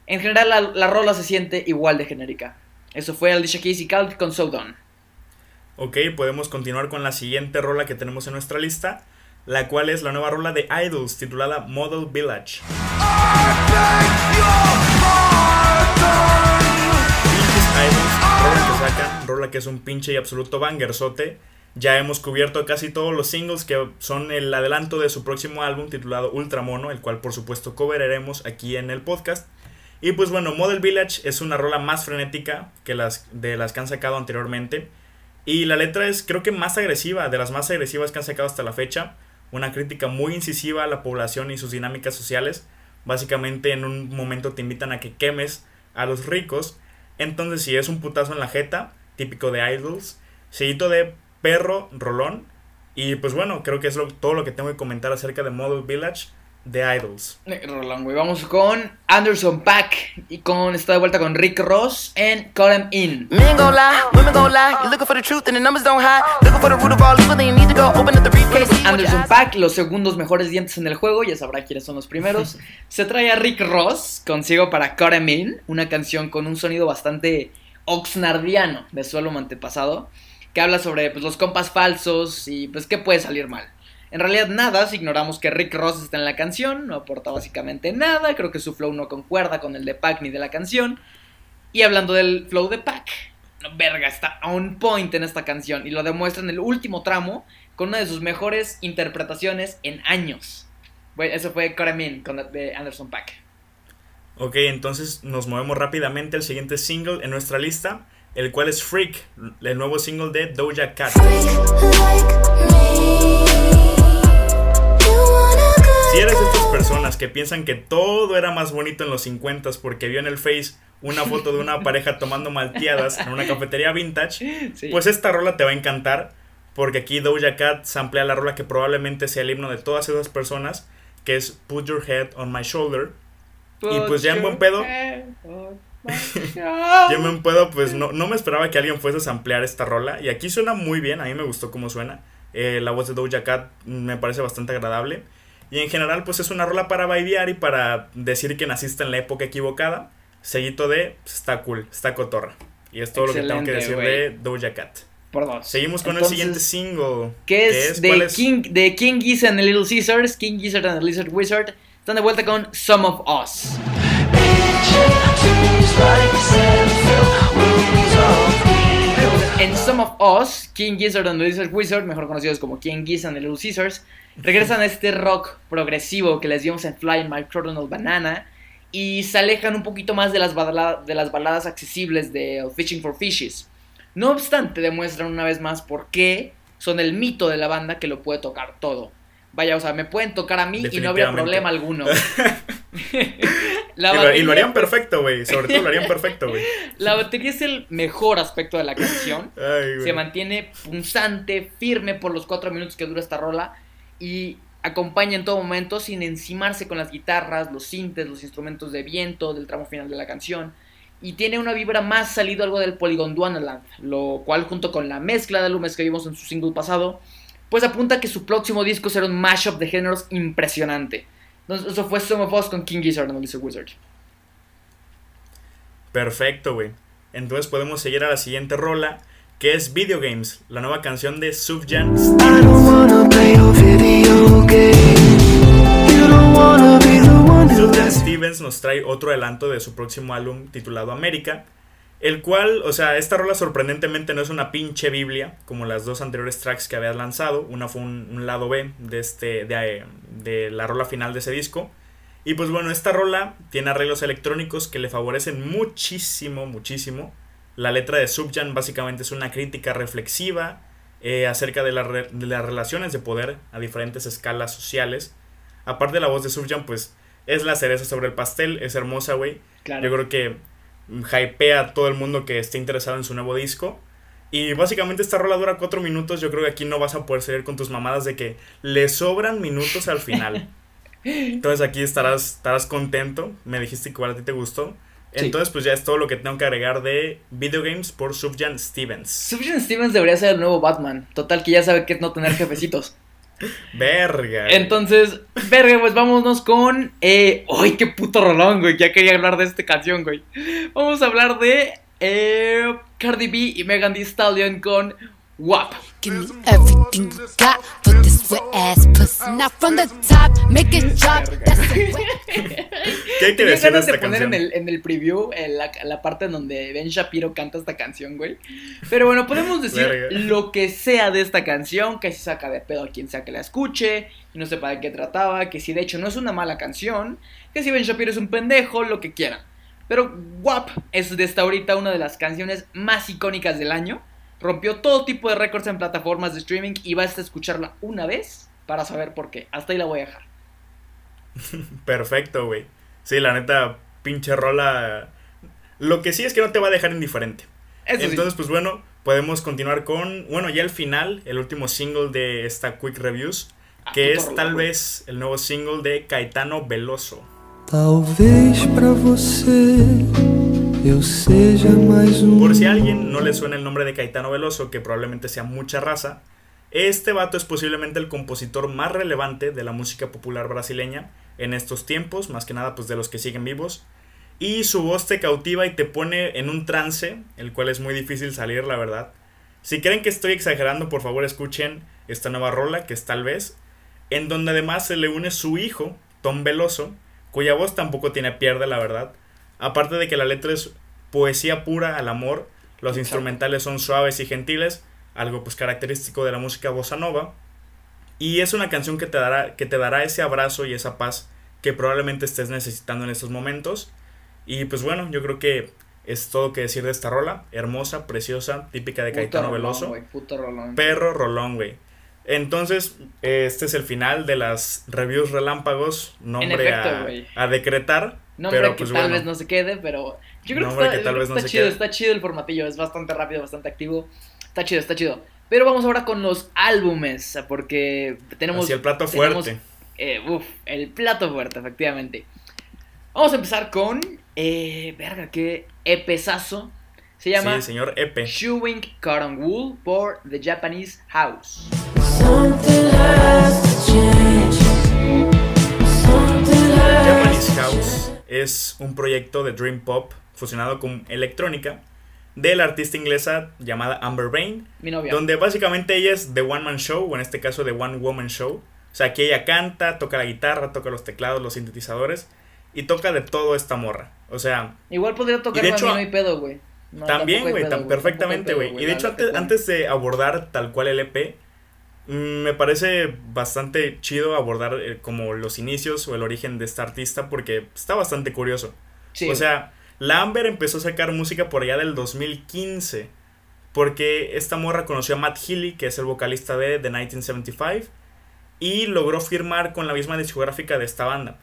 En general la, la rola se siente igual de genérica. Eso fue Alicia Keys y Khalid con So Done. Ok, podemos continuar con la siguiente rola que tenemos en nuestra lista. La cual es la nueva rola de Idols titulada Model Village. Rola que es un pinche y absoluto bangerzote. Ya hemos cubierto casi todos los singles que son el adelanto de su próximo álbum titulado Ultramono, el cual por supuesto coveraremos aquí en el podcast. Y pues bueno, Model Village es una rola más frenética que las de las que han sacado anteriormente. Y la letra es creo que más agresiva, de las más agresivas que han sacado hasta la fecha. Una crítica muy incisiva a la población y sus dinámicas sociales. Básicamente en un momento te invitan a que quemes a los ricos. Entonces si es un putazo en la jeta, típico de Idols. Seguito de perro, rolón. Y pues bueno, creo que es lo- todo lo que tengo que comentar acerca de Model Village de Idols. Eh, Roland, güey. Vamos con Anderson Pack y con está de vuelta con Rick Ross en 'em In. Men gon' lie, women gon' lie. You're looking for the truth and the numbers don't hide. Looking for the root of all evil, then you need to go open up the briefcase. Anderson Pack, los segundos mejores dientes en el juego, ya sabrá quiénes son los primeros. Se trae a Rick Ross consigo para 'em In, una canción con un sonido bastante oxnardiano de su álbum antepasado, que habla sobre pues, los compas falsos y pues qué puede salir mal. En realidad nada, si ignoramos que Rick Ross está en la canción, no aporta básicamente nada, creo que su flow no concuerda con el de Pac ni de la canción. Y hablando del flow de Pac, no, verga, está on point en esta canción y lo demuestra en el último tramo con una de sus mejores interpretaciones en años. Bueno, eso fue Cut 'em In con de Anderson Pack. Ok, entonces nos movemos rápidamente al siguiente single en nuestra lista, el cual es Freak, el nuevo single de Doja Cat. Si eres de estas personas que piensan que todo era más bonito en los 50 porque vio en el Face una foto de una pareja tomando malteadas en una cafetería vintage, Sí. pues esta rola te va a encantar. Porque aquí Doja Cat samplea la rola que probablemente sea el himno de todas esas personas, que es Put Your Head on My Shoulder. y pues ya en buen pedo- Yo me puedo, pues no, no me esperaba que alguien fuese a samplear esta rola. Y aquí suena muy bien, a mí me gustó cómo suena. Eh, la voz de Doja Cat me parece bastante agradable. Y en general, pues es una rola para bailear y para decir que naciste en la época equivocada. Seguito de, pues, está cool, está cotorra. Y es todo lo que tengo que decir de Doja Cat. Por dos. Seguimos con Entonces, el siguiente single. Que es, ¿Cuál de, es? King, de King Gizzard and the Little Caesars. King Gizzard and the Lizard Wizard. Están de vuelta con Some of Us. En Some of Us, King Gizzard and the Lizard Wizard, mejor conocidos como King Gizzard and the Little Caesars, regresan a este rock progresivo que les dimos en Flying My Cardinal Banana y se alejan un poquito más de las, balada- de las baladas accesibles de Fishing for Fishes. No obstante, demuestran una vez más por qué son el mito de la banda que lo puede tocar todo. Vaya, o sea, me pueden tocar a mí y no habría problema alguno. La Y lo, y batería- lo harían perfecto, güey. Sobre todo lo harían perfecto, güey. La batería es el mejor aspecto de la canción. Ay. Se mantiene punzante, firme por los cuatro minutos que dura esta rola y acompaña en todo momento sin encimarse con las guitarras, los sintes, los instrumentos de viento del tramo final de la canción. Y tiene una vibra más salido algo del Polygon Dwanaland, lo cual junto con la mezcla de álbumes que vimos en su single pasado, pues apunta a que su próximo disco será un mashup de géneros impresionante. Entonces, eso fue Some of Us con King Gizzard and Lizard Wizard. Perfecto, güey. Entonces podemos seguir a la siguiente rola, que es Video Games, la nueva canción de don't Stevens. Stevens nos trae otro adelanto de su próximo álbum titulado América, el cual, o sea, esta rola sorprendentemente no es una pinche Biblia, como las dos anteriores tracks que había lanzado. Una fue un, un lado B de, este, de, de la rola final de ese disco. Y pues bueno, esta rola tiene arreglos electrónicos que le favorecen muchísimo, muchísimo. La letra de Subjan básicamente es una crítica reflexiva eh, acerca de, la re- de las relaciones de poder a diferentes escalas sociales. Aparte la voz de Subjan pues es la cereza sobre el pastel, es hermosa, güey. Claro. Yo creo que hypea a todo el mundo que esté interesado en su nuevo disco. Y básicamente esta rola dura cuatro minutos. Yo creo que aquí no vas a poder salir con tus mamadas de que le sobran minutos al final. Entonces aquí estarás, estarás contento. Me dijiste que igual a ti te gustó. Sí. Entonces pues ya es todo lo que tengo que agregar de Video Games por Subjan Stevens. Sufjan Stevens debería ser el nuevo Batman. Total que ya sabe que es no tener jefecitos. Verga. Entonces, verga, pues vámonos con. Eh, ¡Ay, qué puto rolón, güey! Ya quería hablar de esta canción, güey. Vamos a hablar de. Eh, Cardi B y Megan Thee Stallion con WAP. Give me everything you got for this wet ass pussy. Now from the top, make it drop. That's. ¿Qué hay que decir de ganas de esta poner en canción? el, en el preview en la, la parte en donde Ben Shapiro canta esta canción, güey. Pero bueno, podemos decir Verga. lo que sea de esta canción, que si saca de pedo a quien sea que la escuche, y no sepa de qué trataba, que si de hecho no es una mala canción, que si Ben Shapiro es un pendejo, lo que quieran. Pero WAP es desde ahorita una de las canciones más icónicas del año. Rompió todo tipo de récords en plataformas de streaming y basta escucharla una vez para saber por qué. Hasta ahí la voy a dejar. Perfecto, güey. Sí, la neta, pinche rola. Lo que sí es que no te va a dejar indiferente. Eso sí. Entonces, pues bueno, podemos continuar con, bueno, ya el final, el último single de esta Quick Reviews, que puto es tal vez el nuevo single de Caetano Veloso. Talvez pra você Por si a alguien no le suena el nombre de Caetano Veloso, que probablemente sea mucha raza, este vato es posiblemente el compositor más relevante de la música popular brasileña en estos tiempos, más que nada pues de los que siguen vivos. Y su voz te cautiva y te pone en un trance, el cual es muy difícil salir, la verdad. Si creen que estoy exagerando, por favor escuchen esta nueva rola, que es tal vez, en donde además se le une su hijo, Tom Veloso, cuya voz tampoco tiene pierde, la verdad. Aparte de que la letra es poesía pura al amor, los instrumentales son suaves y gentiles, algo pues característico de la música bossa nova. Y es una canción que te dará, que te dará ese abrazo y esa paz que probablemente estés necesitando en estos momentos. Y pues bueno, yo creo que es todo que decir de esta rola. Hermosa, preciosa, típica de Puto Caetano rolón, Veloso. güey, puto rolón. Perro rolón, güey. Entonces, eh, este es el final de las reviews relámpagos. Nombre efecto, a, güey. a decretar. Nombre pero que pues tal bueno. vez no se quede, pero Yo creo nombre que, está, que creo no está chido, está chido el formatillo, es bastante rápido, bastante activo. Está chido, está chido. Pero vamos ahora con los álbumes, porque tenemos... Así el plato tenemos, fuerte. eh, uf, el plato fuerte, efectivamente. Vamos a empezar con... Eh, verga, qué epesazo. Se llama Sí, señor Epe. Chewing Cotton Wool por The Japanese House. Japanese House es un proyecto de Dream Pop fusionado con electrónica de la artista inglesa llamada Amber Rain, Mi novia. donde básicamente ella es The One Man Show, o en este caso The One Woman Show. O sea, que ella canta, toca la guitarra, toca los teclados, los sintetizadores y toca de todo esta morra. O sea, Igual podría tocar de a mí, hecho, no hay pedo, güey. No, también, güey, tan perfectamente, güey. Y de hecho, antes, antes de abordar tal cual el EP, me parece bastante chido abordar eh, como los inicios o el origen de esta artista porque está bastante curioso. Sí, o sea, la Amber empezó a sacar música por allá del 2015. Porque esta morra conoció a Matt Healy, que es el vocalista de The 1975. Y logró firmar con la misma discográfica de esta banda.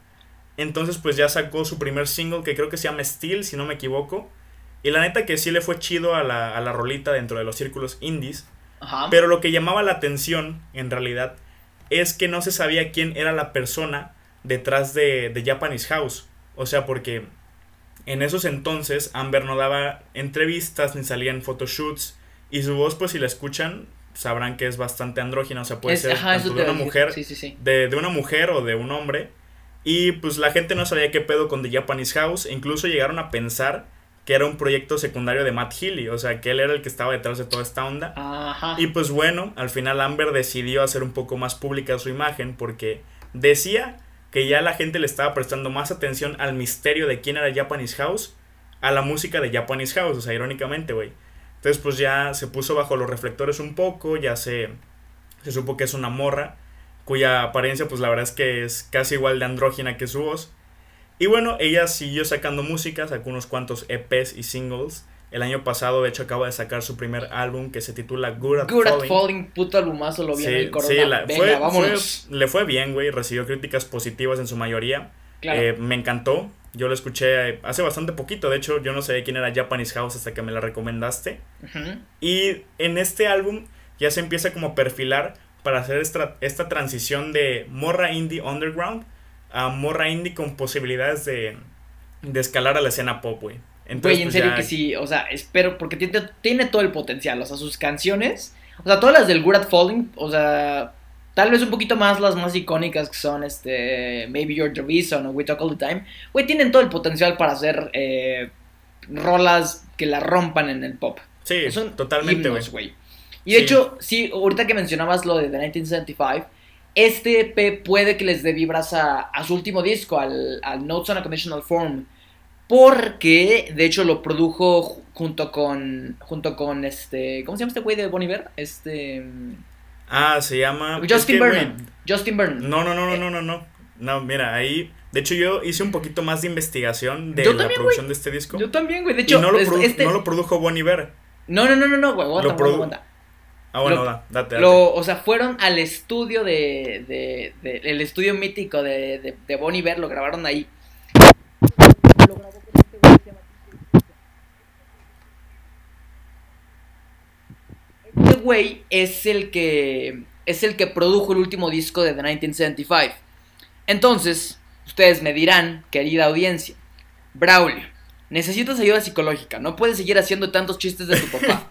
Entonces, pues ya sacó su primer single, que creo que se llama Steel, si no me equivoco. Y la neta que sí le fue chido a la, a la rolita dentro de los círculos indies. Ajá. Pero lo que llamaba la atención, en realidad, es que no se sabía quién era la persona detrás de, de Japanese House. O sea, porque en esos entonces Amber no daba entrevistas ni salía en photoshoots. Y su voz, pues si la escuchan, sabrán que es bastante andrógina. O sea, puede Es- ser ajá, tanto de una mujer, Sí, sí, sí. de, de una mujer o de un hombre. Y pues la gente no sabía qué pedo con The Japanese House. E incluso llegaron a pensar que era un proyecto secundario de Matt Healy. O sea, que él era el que estaba detrás de toda esta onda. Ajá. Y pues bueno, al final Amber decidió hacer un poco más pública su imagen porque decía que ya la gente le estaba prestando más atención al misterio de quién era Japanese House a la música de Japanese House, o sea, irónicamente, güey. Entonces pues ya se puso bajo los reflectores un poco, ya se, se supo que es una morra cuya apariencia pues la verdad es que es casi igual de andrógina que su voz. Y bueno, ella siguió sacando música, sacó unos cuantos EPs y singles. El año pasado, de hecho, acaba de sacar su primer álbum que se titula Good at Good at Falling. Falling, puto albumazo, lo vi en el Corona. sí, la- Venga, fue- vámonos. fue- le fue bien, güey. Recibió críticas positivas en su mayoría. Claro. Eh, me encantó. Yo lo escuché eh, hace bastante poquito. De hecho, yo no sabía quién era Japanese House hasta que me la recomendaste. Y en este álbum ya se empieza como a perfilar para hacer esta, esta transición de morra indie underground a morra indie con posibilidades de, de escalar a la escena pop, güey. Entonces, Güey, en pues, serio ya- que sí, o sea, espero, porque tiene, tiene todo el potencial, o sea, sus canciones, o sea, todas las del Good at Falling, o sea, tal vez un poquito más las más icónicas que son, este, Maybe You're the Reason o We Talk All the Time, güey, tienen todo el potencial para hacer eh, rolas que la rompan en el pop. Sí, Son totalmente, güey. Y de Sí. hecho, sí, ahorita que mencionabas lo de The 1975, este EP puede que les dé vibras a, a su último disco, al, al Notes on a Conditional Form. Porque, de hecho, lo produjo ju- junto con, junto con este, ¿cómo se llama este güey de Bon Iver? Este, Ah, se llama... Justin Vernon. Justin Vernon. No, no, no, no, no, no, no. No, mira, ahí. De hecho, yo hice un poquito más de investigación de Yo la también, producción de este disco. Yo también, güey. De y hecho, no lo, este- no lo produjo Bon Iver. no, no, no, no, no, güey, aguanta, Lo aguanta, aguanta. Ah, bueno, Lo- da, date, date. Lo, o sea, fueron al estudio de, de, de- el estudio mítico de, de, de Bon Iver, lo grabaron ahí. Este Este güey es el que es el que produjo el último disco de The 1975. Entonces, ustedes me dirán, querida audiencia, Braulio, necesitas ayuda psicológica, no puedes seguir haciendo tantos chistes de tu papá.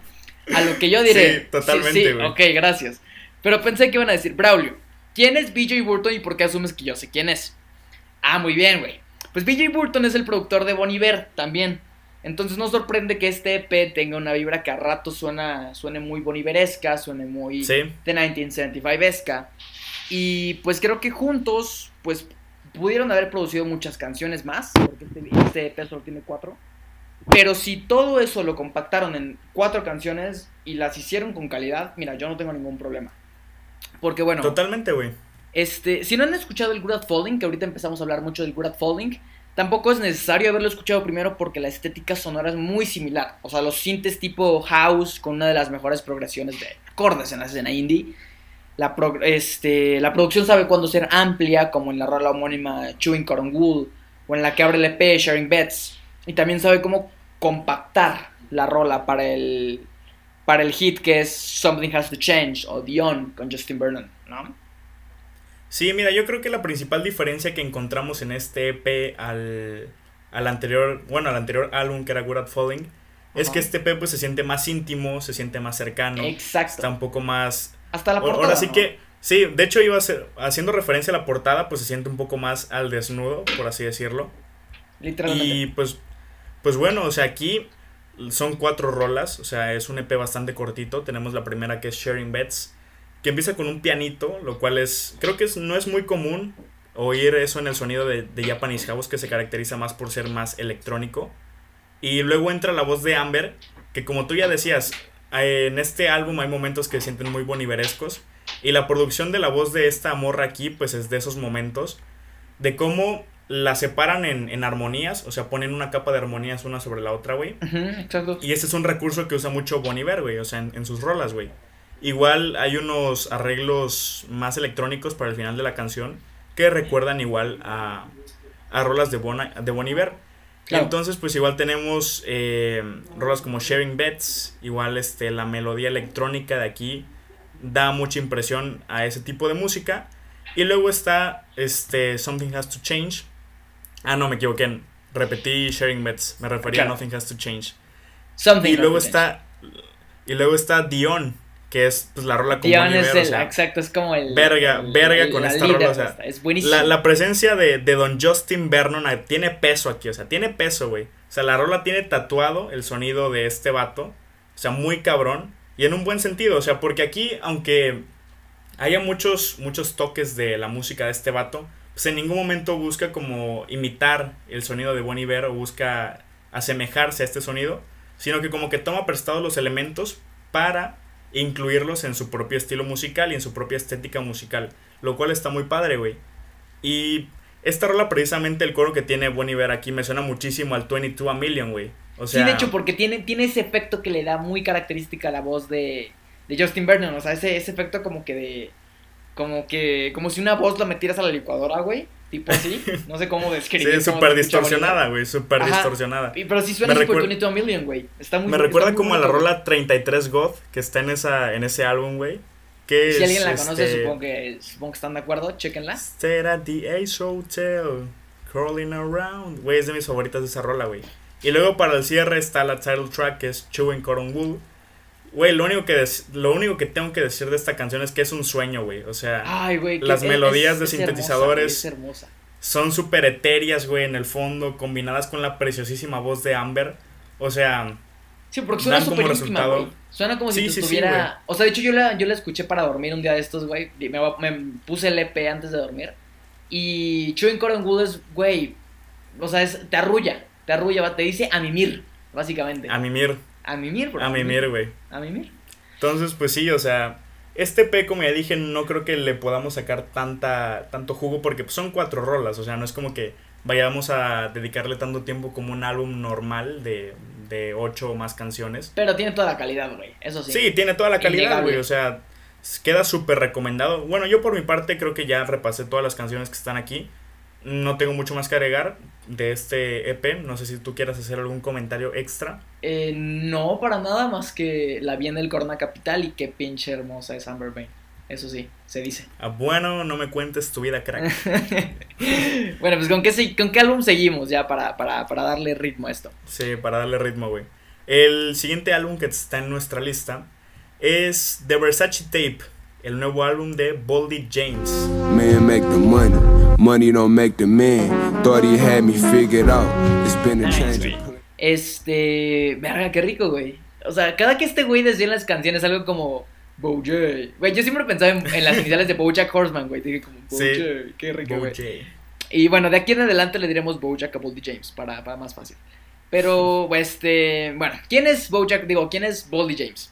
A lo que yo diré. Sí, totalmente, Sí, ok, gracias. Pero pensé que iban a decir, Braulio, ¿quién es BJ Burton y por qué asumes que yo sé quién es? Ah, muy bien, güey. Pues BJ Burton es el productor de Bon Iver también. Entonces no sorprende que este EP tenga una vibra que a rato suena, suene muy boniveresca, suene muy Sí. de 1975esca. Y pues creo que juntos, pues pudieron haber producido muchas canciones más, porque este, este EP solo tiene cuatro. Pero si todo eso lo compactaron en cuatro canciones y las hicieron con calidad, mira, yo no tengo ningún problema. Porque bueno, Totalmente, güey. este, si no han escuchado el Good at Falling, que ahorita empezamos a hablar mucho del Good at Falling, tampoco es necesario haberlo escuchado primero porque la estética sonora es muy similar. O sea, los sintes tipo house con una de las mejores progresiones de acordes en la escena indie. La, pro- este, la producción sabe cuándo ser amplia, como en la rola homónima Chewing Cotton Wool, o en la que abre el EP Sharing Beds. Y también sabe cómo compactar la rola para el para el hit que es Something Has to Change o Dion con Justin Vernon, ¿no? Sí, mira, yo creo que la principal diferencia que encontramos en este EP al, al anterior, bueno, al anterior álbum que era Good at Falling, es que este EP pues se siente más íntimo, se siente más cercano, Exacto. está un poco más... Hasta la portada. Ahora sí ¿no? que, sí, de hecho iba a ser, haciendo referencia a la portada, pues se siente un poco más al desnudo, por así decirlo. literalmente. Y pues, pues bueno, o sea, aquí son cuatro rolas, o sea, es un EP bastante cortito. Tenemos la primera que es Sharing Beds, que empieza con un pianito, lo cual es, creo que es, no es muy común oír eso en el sonido de, de Japanese House, que se caracteriza más por ser más electrónico. Y luego entra la voz de Amber, que como tú ya decías, eh, en este álbum hay momentos que se sienten muy boniverescos. Y la producción de la voz de esta morra aquí, pues es de esos momentos. De cómo la separan en, en armonías, o sea, ponen una capa de armonías una sobre la otra, güey. Exacto. Y ese es un recurso que usa mucho Bon Iver, güey, o sea, en, en sus rolas, güey. Igual hay unos arreglos más electrónicos para el final de la canción que recuerdan igual a, a rolas de Bon, de Bon Iver. Claro. Entonces, pues igual tenemos eh, rolas como Sharing Beds, igual este, la melodía electrónica de aquí da mucha impresión a ese tipo de música. Y luego está este, Something Has to Change. Ah, no, me equivoqué. Repetí Sharing Beds. Me refería Claro. a Nothing Has to Change. Something Y luego change. está. Y luego está Dion, que es pues, la rola con Dion es o el, sea, exacto, es como el. verga, el- verga el- con esta rola, o sea, Es buenísimo. la, la presencia de, de Don Justin Vernon ah, tiene peso aquí, o sea, tiene peso, güey. O sea, la rola tiene tatuado el sonido de este vato. O sea, muy cabrón. Y en un buen sentido, o sea, porque aquí, aunque haya muchos, muchos toques de la música de este vato, pues en ningún momento busca como imitar el sonido de Bon Iver o busca asemejarse a este sonido, sino que como que toma prestados los elementos para incluirlos en su propio estilo musical y en su propia estética musical, lo cual está muy padre, güey. Y esta rola precisamente el coro que tiene Bon Iver aquí me suena muchísimo al 22 a Million, güey. O sea, sí, de hecho, porque tiene, tiene ese efecto que le da muy característica a la voz de, de Justin Vernon. O sea, ese, ese efecto como que de. Como que. Como si una voz la metieras a la licuadora, güey. Tipo así. No sé cómo sí, describir. es cómo súper distorsionada, güey, súper distorsionada. Y- Pero sí suena super recuer- 22 Million, güey. Está muy Me recuerda muy como a la bonito, rola 33 God que está en esa en ese álbum, güey. Que Si es, alguien la conoce, este, supongo, que, supongo que están de acuerdo. Chéquenla. Stayed at the Ace Hotel, crawling around. Güey, es de mis favoritas de esa rola, güey. Y luego para el cierre está la title track que es Chewing Cotton Wool. Güey, lo único que des- lo único que tengo que decir de esta canción es que es un sueño, güey. O sea, Ay, güey. que Las es- melodías de es hermosa, sintetizadores. güey, son súper etéreas, güey, en el fondo, combinadas con la preciosísima voz de Amber. O sea, Sí, porque suena dan como íntima, resultado- güey. Suena como Sí, si sí, sí, estuviera... o sea, de hecho yo la, yo la escuché para dormir un día de estos, güey. Me, me puse el EP antes de dormir. Y Chewing Cotton Wool es, güey... O sea, es, te arrulla. Te arrulla, te dice a mimir, básicamente. a mimir, A mimir, bro. a mimir, güey. A mimir. Entonces, pues sí, o sea, este P, como ya dije, no creo que le podamos sacar tanta, tanto jugo porque pues, son cuatro rolas, o sea, no es como que vayamos a dedicarle tanto tiempo como un álbum normal de, de ocho o más canciones. Pero tiene toda la calidad, güey. Eso sí. Sí, tiene toda la calidad, güey, o sea, queda súper recomendado. Bueno, yo por mi parte creo que ya repasé todas las canciones que están aquí. No tengo mucho más que agregar de este EP. No sé si tú quieras hacer algún comentario extra. Eh, no, para nada más que la vi en el Corona Capital y qué pinche hermosa es Amber Bain. Eso sí, se dice. Ah, bueno, no me cuentes tu vida, crack. bueno, pues ¿con qué, se- ¿con qué álbum seguimos ya para, para, para darle ritmo a esto? Sí, para darle ritmo, güey. El siguiente álbum que está en nuestra lista es The Versace Tape, el nuevo álbum de Boldy James. Man make the money, money don't make the man. Thought he had me figured out. It's been a Nice, Este. Verga, qué rico, güey. O sea, cada que este güey decía en las canciones algo como. Bojack. Güey, yo siempre pensaba en, en las iniciales de Bojack Horseman, güey. Dije como, Sí. Bojack, qué rico, güey. Bojay. Y bueno, de aquí en adelante le diremos Bojack a Boldy James para, para más fácil. Pero, este. Bueno, ¿quién es Bojack? Digo, ¿quién es Boldy James?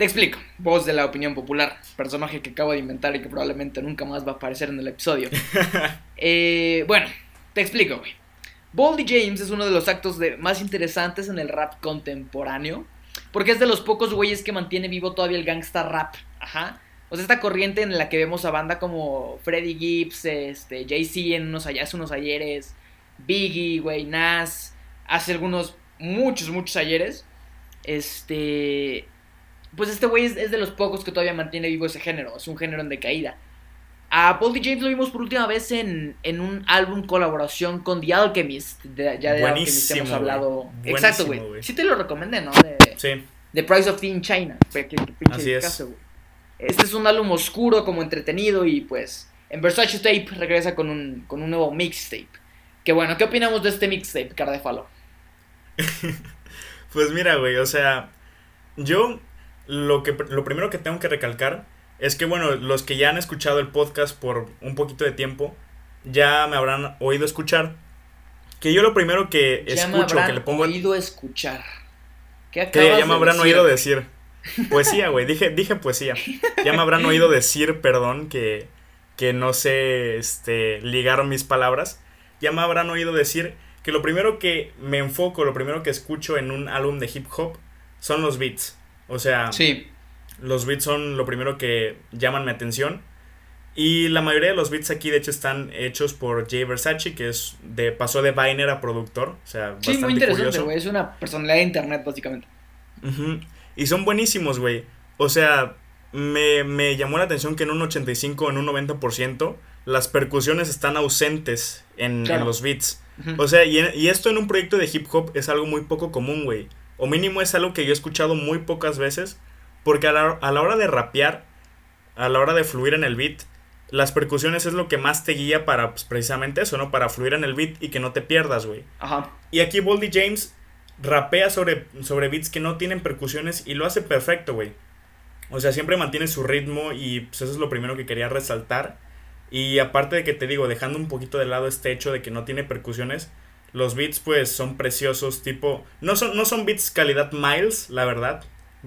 Te explico. Voz de la opinión popular. Personaje que acabo de inventar y que probablemente nunca más va a aparecer en el episodio. Eh, bueno, te explico, güey. Boldy James es uno de los actos de- más interesantes en el rap contemporáneo. Porque es de los pocos güeyes que mantiene vivo todavía el gangsta rap. Ajá. O sea, esta corriente en la que vemos a banda como Freddie Gibbs, este, Jay-Z en unos, hace unos ayeres, Biggie, güey, Nas, hace algunos muchos, muchos ayeres. Este. Pues este güey es, es de los pocos que todavía mantiene vivo ese género. Es un género en decaída. A Paul D. James lo vimos por última vez en, en un álbum colaboración con The Alchemist. De, ya de Alchemist hemos hablado. Buenísimo, Exacto, güey. Sí te lo recomendé, ¿no? De, Sí. The Price of Tea in China. Fue que, que pinche Así es. caso. Este es un álbum oscuro, como entretenido. Y pues, en Versace Tape regresa con un, con un nuevo mixtape. Que bueno, ¿qué opinamos de este mixtape, cara de falo? Pues mira, güey, o sea, yo lo que lo primero que tengo que recalcar es que bueno, los que ya han escuchado el podcast por un poquito de tiempo ya me habrán oído escuchar que yo lo primero que Ya escucho, que le pongo oído escuchar. ¿Qué que ya me habrán decir? oído decir poesía, güey, dije dije poesía. Ya me habrán oído decir, perdón, que que no sé este ligar mis palabras. Ya me habrán oído decir que lo primero que me enfoco, lo primero que escucho en un álbum de hip hop son los beats. O sea, Sí, los beats son lo primero que llaman mi atención. Y la mayoría de los beats aquí, de hecho, están hechos por Jay Versace, que es de pasó de Viner a productor. O sea, sí, bastante muy interesante, güey. Es una personalidad de internet, básicamente. Ujú. Y son buenísimos, güey. O sea, me, me llamó la atención que en un 85, en un 90%, las percusiones están ausentes en, Claro. en los beats. O sea, y, en- y esto en un proyecto de hip hop es algo muy poco común, güey. O mínimo es algo que yo he escuchado muy pocas veces. Porque a la, a la hora de rapear, a la hora de fluir en el beat, las percusiones es lo que más te guía para pues, precisamente eso, ¿no? Para fluir en el beat y que no te pierdas, güey. Ajá. Y aquí Boldy James rapea sobre, sobre beats que no tienen percusiones y lo hace perfecto, güey. O sea, siempre mantiene su ritmo y pues eso es lo primero que quería resaltar. Y aparte de que te digo, dejando un poquito de lado este hecho de que no tiene percusiones, los beats pues son preciosos, tipo... No son, no son beats calidad Miles, la verdad.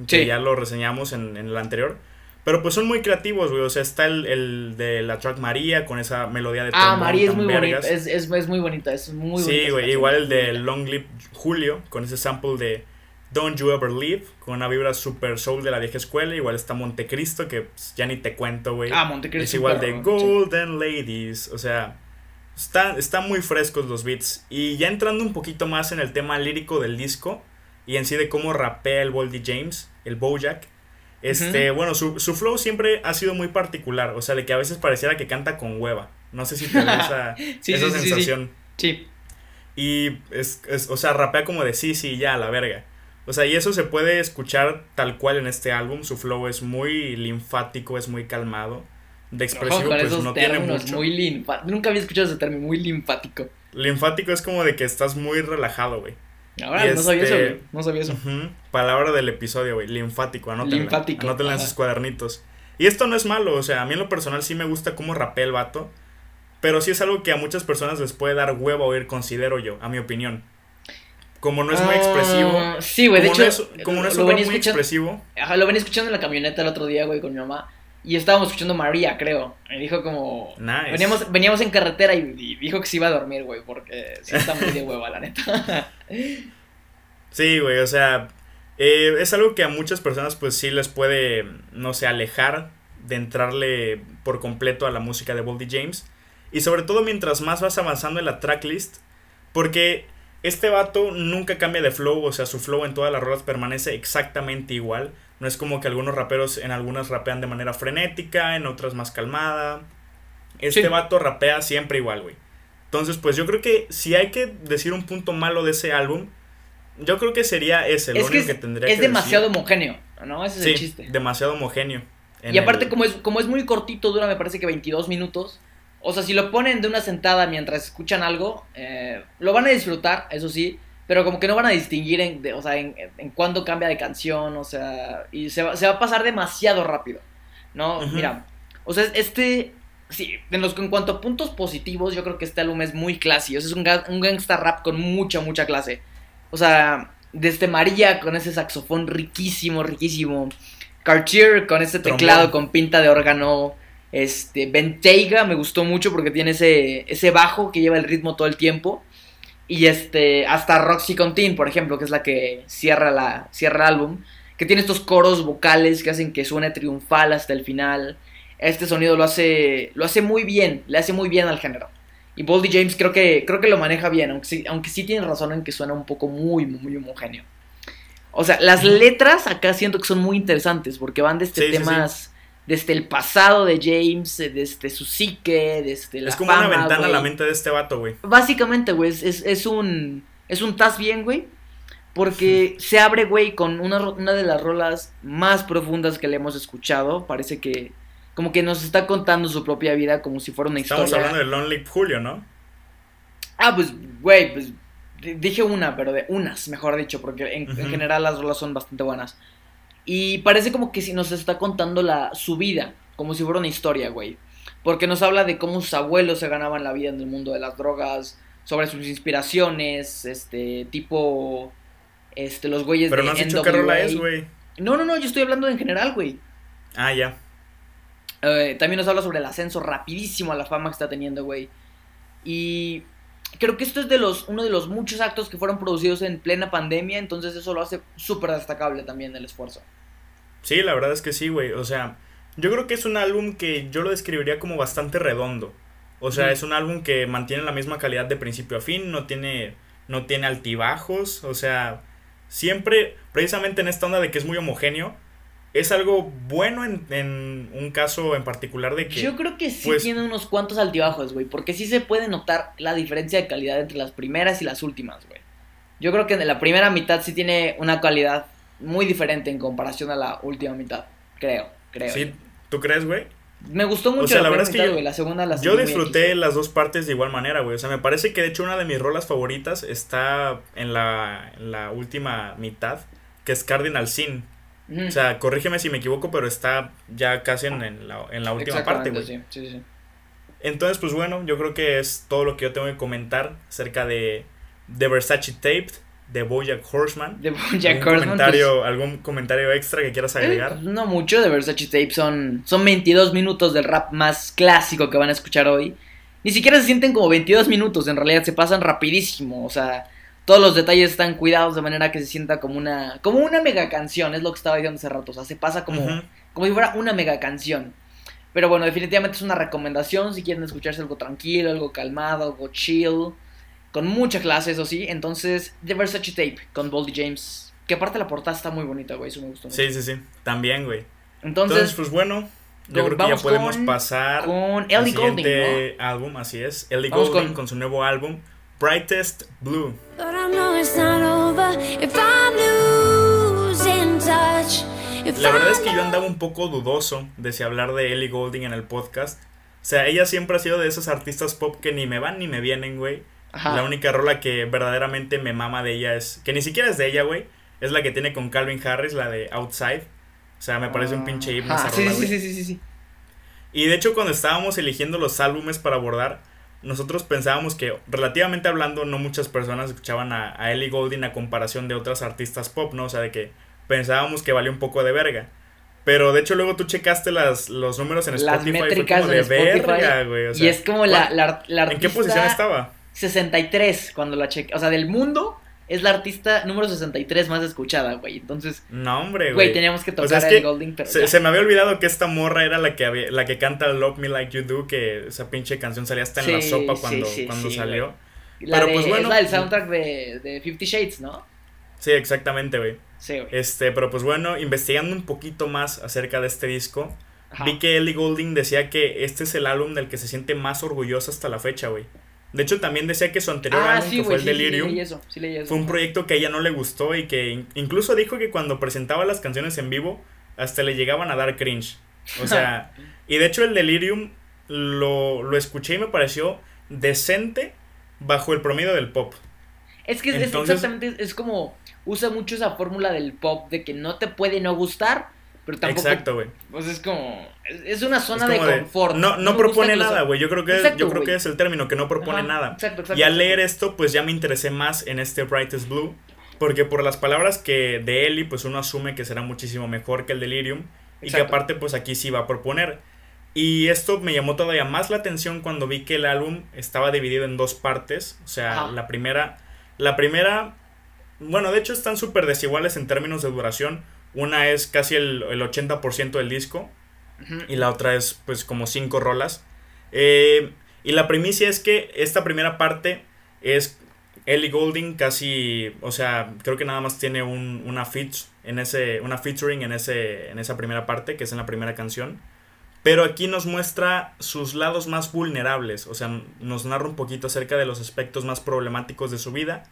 Que ya lo reseñamos en, en el anterior. Pero pues son muy creativos, güey. O sea, está el, el de la track María con esa melodía de Ah, trombón María es muy bonita. Es, es, es muy bonita. Es muy bonita. Sí, güey, igual el de. Long Live Julio, con ese sample de Don't You Ever Leave, con una vibra super soul de la vieja escuela. Igual está Montecristo, que pues, ya ni te cuento, güey. Ah, Montecristo. Es igual de Golden Ladies, o sea, están está muy frescos los beats. Y ya entrando un poquito más en el tema lírico del disco, y en sí de cómo rapea el Boldy James, el Bojack. Este, bueno, su, su flow siempre ha sido muy particular, o sea, de que a veces pareciera que canta con hueva. No sé si te esa, Sí, esa sí, sí, sí, sensación. Sí. Y es, es- o sea, rapea como de sí, sí, ya, a la verga. O sea, y eso se puede escuchar tal cual en este álbum. Su flow es muy linfático, es muy calmado. De expresivo, Ojo pues no tiene mucho. muy. Nunca había escuchado ese término, muy linfático. Linfático es como de que estás muy relajado, güey. Ahora, Y no sabía eso, este- güey. No sabía eso. Palabra del episodio, güey. Linfático, anótenla. Linfático, Anótenla en sus cuadernitos. Y esto no es malo, o sea, a mí en lo personal sí me gusta cómo rapea el vato. Pero sí es algo que a muchas personas les puede dar huevo a oír, considero yo, a mi opinión. Como no es muy Ah, expresivo. Sí, güey. De hecho, no es, como no es lo venía muy escuchando. expresivo. Ajá, lo venía escuchando en la camioneta el otro día, güey, con mi mamá. Y estábamos escuchando María, creo. Me dijo como. Nice. Veníamos, veníamos en carretera y, y dijo que se iba a dormir, güey, porque sí está muy de hueva, la neta. Sí, güey, o sea, eh, es algo que a muchas personas pues sí les puede, no sé, alejar de entrarle por completo a la música de Boldy James. Y sobre todo mientras más vas avanzando en la tracklist, porque este vato nunca cambia de flow, o sea, su flow en todas las rolas permanece exactamente igual. No es como que algunos raperos en algunas rapean de manera frenética, en otras más calmada. Este Sí. vato rapea siempre igual, güey. Entonces, pues yo creo que si hay que decir un punto malo de ese álbum, yo creo que sería ese, lo es que único es, que tendría es que demasiado decir. homogéneo, ¿no? Ese es Sí, el chiste. demasiado homogéneo. Y aparte, el- como, es, como es muy cortito, dura me parece que 22 minutos. O sea, si lo ponen de una sentada mientras escuchan algo, eh, lo van a disfrutar, eso sí. Pero como que no van a distinguir en, de- o sea, en, en cuándo cambia de canción, o sea, y se va, se va a pasar demasiado rápido, ¿no? Mira, o sea, este, sí, en, los, en cuanto a puntos positivos, yo creo que este álbum es muy clásico, es un, un gangsta rap con mucha, mucha clase. O sea, desde María con ese saxofón riquísimo, riquísimo. Cartier con ese Trombón. teclado con pinta de órgano. Este, Bentayga me gustó mucho porque tiene ese, ese bajo que lleva el ritmo todo el tiempo. Y este, hasta Roxy Contin, por ejemplo, que es la que cierra, la, cierra el álbum, que tiene estos coros vocales que hacen que suene triunfal hasta el final. Este sonido lo hace, lo hace muy bien, le hace muy bien al género. Y Boldy James creo que, creo que lo maneja bien, aunque sí, aunque sí tiene razón en que suena un poco muy, muy homogéneo. O sea, las letras acá siento que son muy interesantes porque van desde Sí, sí, temas, desde el pasado de James, eh, desde su psique, desde la es como fama, una ventana a la mente de este vato, güey. Básicamente, güey, es, es, un. Es un tas bien, güey. Porque se abre, güey, con una, una de las rolas más profundas que le hemos escuchado. Parece que. Como que nos está contando su propia vida como si fuera una Estamos historia. hablando de Lonely Julio, ¿no? Ah, pues, güey, pues. Dije una, pero de unas, mejor dicho, porque en, en general las rolas son bastante buenas. Y parece como que si nos está contando la, su vida, como si fuera una historia, güey. Porque nos habla de cómo sus abuelos se ganaban la vida en el mundo de las drogas, sobre sus inspiraciones, este, tipo, este, los güeyes Pero de no has dicho qué rola es, güey. No, no, no, yo estoy hablando en general, güey. Ah, ya. Eh, también nos habla sobre el ascenso rapidísimo a la fama que está teniendo, güey. Y creo que esto es de los, uno de los muchos actos que fueron producidos en plena pandemia, entonces eso lo hace súper destacable también el esfuerzo. Sí, la verdad es que sí, güey. O sea, yo creo que es un álbum que yo lo describiría como bastante redondo. O sea, es un álbum que mantiene la misma calidad de principio a fin, no tiene, no tiene altibajos. O sea, siempre, precisamente en esta onda de que es muy homogéneo, es algo bueno en, en un caso en particular de que... Yo creo que sí pues- tiene unos cuantos altibajos, güey, porque sí se puede notar la diferencia de calidad entre las primeras y las últimas, güey. Yo creo que en la primera mitad sí tiene una calidad muy diferente en comparación a la última mitad, creo, creo. Sí, ¿tú crees, güey? Me gustó mucho O sea, la primera verdad es que mitad, yo- la segunda la Yo disfruté las dos partes de igual manera, güey. O sea, me parece que de hecho una de mis rolas favoritas está en la, en la última mitad, que es Cardinal Sin. O sea, corrígeme si me equivoco, pero está ya casi en, en la, en la última parte, güey. Sí, sí, sí. Entonces, pues bueno, yo creo que es todo lo que yo tengo que comentar acerca de, de Versace Taped, de Bojack Horseman. De ¿Algún Bojack Horseman, comentario, ¿Algún comentario extra que quieras pues, agregar? eh, no mucho de Versace Tape, son, son 22 minutos del rap más clásico que van a escuchar hoy. Ni siquiera se sienten como 22 minutos, en realidad se pasan rapidísimo, o sea, todos los detalles están cuidados de manera que se sienta como una como una mega canción, es lo que estaba diciendo hace rato, o sea, se pasa como, Ujú. como si fuera una mega canción. Pero bueno, definitivamente es una recomendación si quieren escucharse algo tranquilo, algo calmado, algo chill, con mucha clase, eso sí. Entonces, The Versace Tape con Boldy James, que aparte la portada está muy bonita, güey, eso me gustó. mucho. Sí, sí, sí. También, güey. Entonces, Entonces, pues bueno, yo creo que ya podemos con- pasar con al Ellie Goulding, siguiente álbum, así es. Ellie Vamos con- con... su nuevo álbum, Brightest Blue. But I know it's not over if I'm losing touch. If La verdad es que yo andaba un poco dudoso de si hablar de Ellie Goulding en el podcast. O sea, ella siempre ha sido de esos artistas pop que ni me van ni me vienen, güey. Ajá. La única rola que verdaderamente me mama de ella es. Que ni siquiera es de ella, güey. Es la que tiene con Calvin Harris, la de Outside. O sea, me parece un pinche himno Ajá, esa sí, rola, sí, güey. sí, sí, sí, sí. Y de hecho, cuando estábamos eligiendo los álbumes para abordar, nosotros pensábamos que, relativamente hablando, no muchas personas escuchaban a, a Ellie Goulding a comparación de otras artistas pop, ¿no? O sea, de que pensábamos que valía un poco de verga. Pero de hecho, luego tú checaste las, los números en Las Spotify. fue métricas como de de Spotify. verga, güey. o sea, y es como la, ¿cuál- la, la ¿En qué artista posición estaba? 63 cuando la cheque. O sea, del mundo es la artista número 63 más escuchada, güey. Entonces, No, hombre, güey, güey. teníamos que O tocar sea, es a que Ellie Goulding, pero se, ya. se me había olvidado que esta morra era la que había- la que canta Love Me Like You Do, que esa pinche canción salía hasta en la sopa cuando, sí, cuando salió. La pero de- pues bueno. Es la del soundtrack de, de Fifty Shades, ¿no? Sí, exactamente, güey. Sí, güey. Este, pero pues bueno, investigando un poquito más acerca de este disco, Ajá. vi que Ellie Goulding decía que este es el álbum del que se siente más orgullosa hasta la fecha, güey. De hecho, también decía que su anterior Ah, álbum, sí, que fue el sí, Delirium, leí eso, sí leí eso. fue un proyecto que a ella no le gustó y que in- incluso dijo que cuando presentaba las canciones en vivo, hasta le llegaban a dar cringe. O sea, y de hecho el Delirium lo, lo escuché y me pareció decente bajo el promedio del pop. Es que es- exactamente, es como, usa mucho esa fórmula del pop de que no te puede no gustar, pero tampoco... Exacto, güey. Pues es como, es, una Es zona de confort. No, no propone nada, güey. Yo creo que Exacto, yo creo que es el término que no propone Ajá, nada. Exacto, exacto. Y al leer esto, pues ya me interesé más en este Brightest Blue. Porque por las palabras que de Ellie, pues uno asume que será muchísimo mejor que el Delirium. Y que aparte, pues aquí sí va a proponer. Y esto me llamó todavía más la atención cuando vi que el álbum estaba dividido en dos partes. O sea, Ajá. la primera. La primera. Bueno, de hecho están súper desiguales en términos de duración. Una es casi el, el 80% del disco. Y la otra es pues como cinco rolas. Eh, Y la primicia es que esta primera parte es Ellie Goulding casi, o sea, creo que nada más tiene un, una feat en ese, una featuring en ese, en esa primera parte, que es en la primera canción. Pero aquí nos muestra sus lados más vulnerables, o sea, nos narra un poquito acerca de los aspectos más problemáticos de su vida.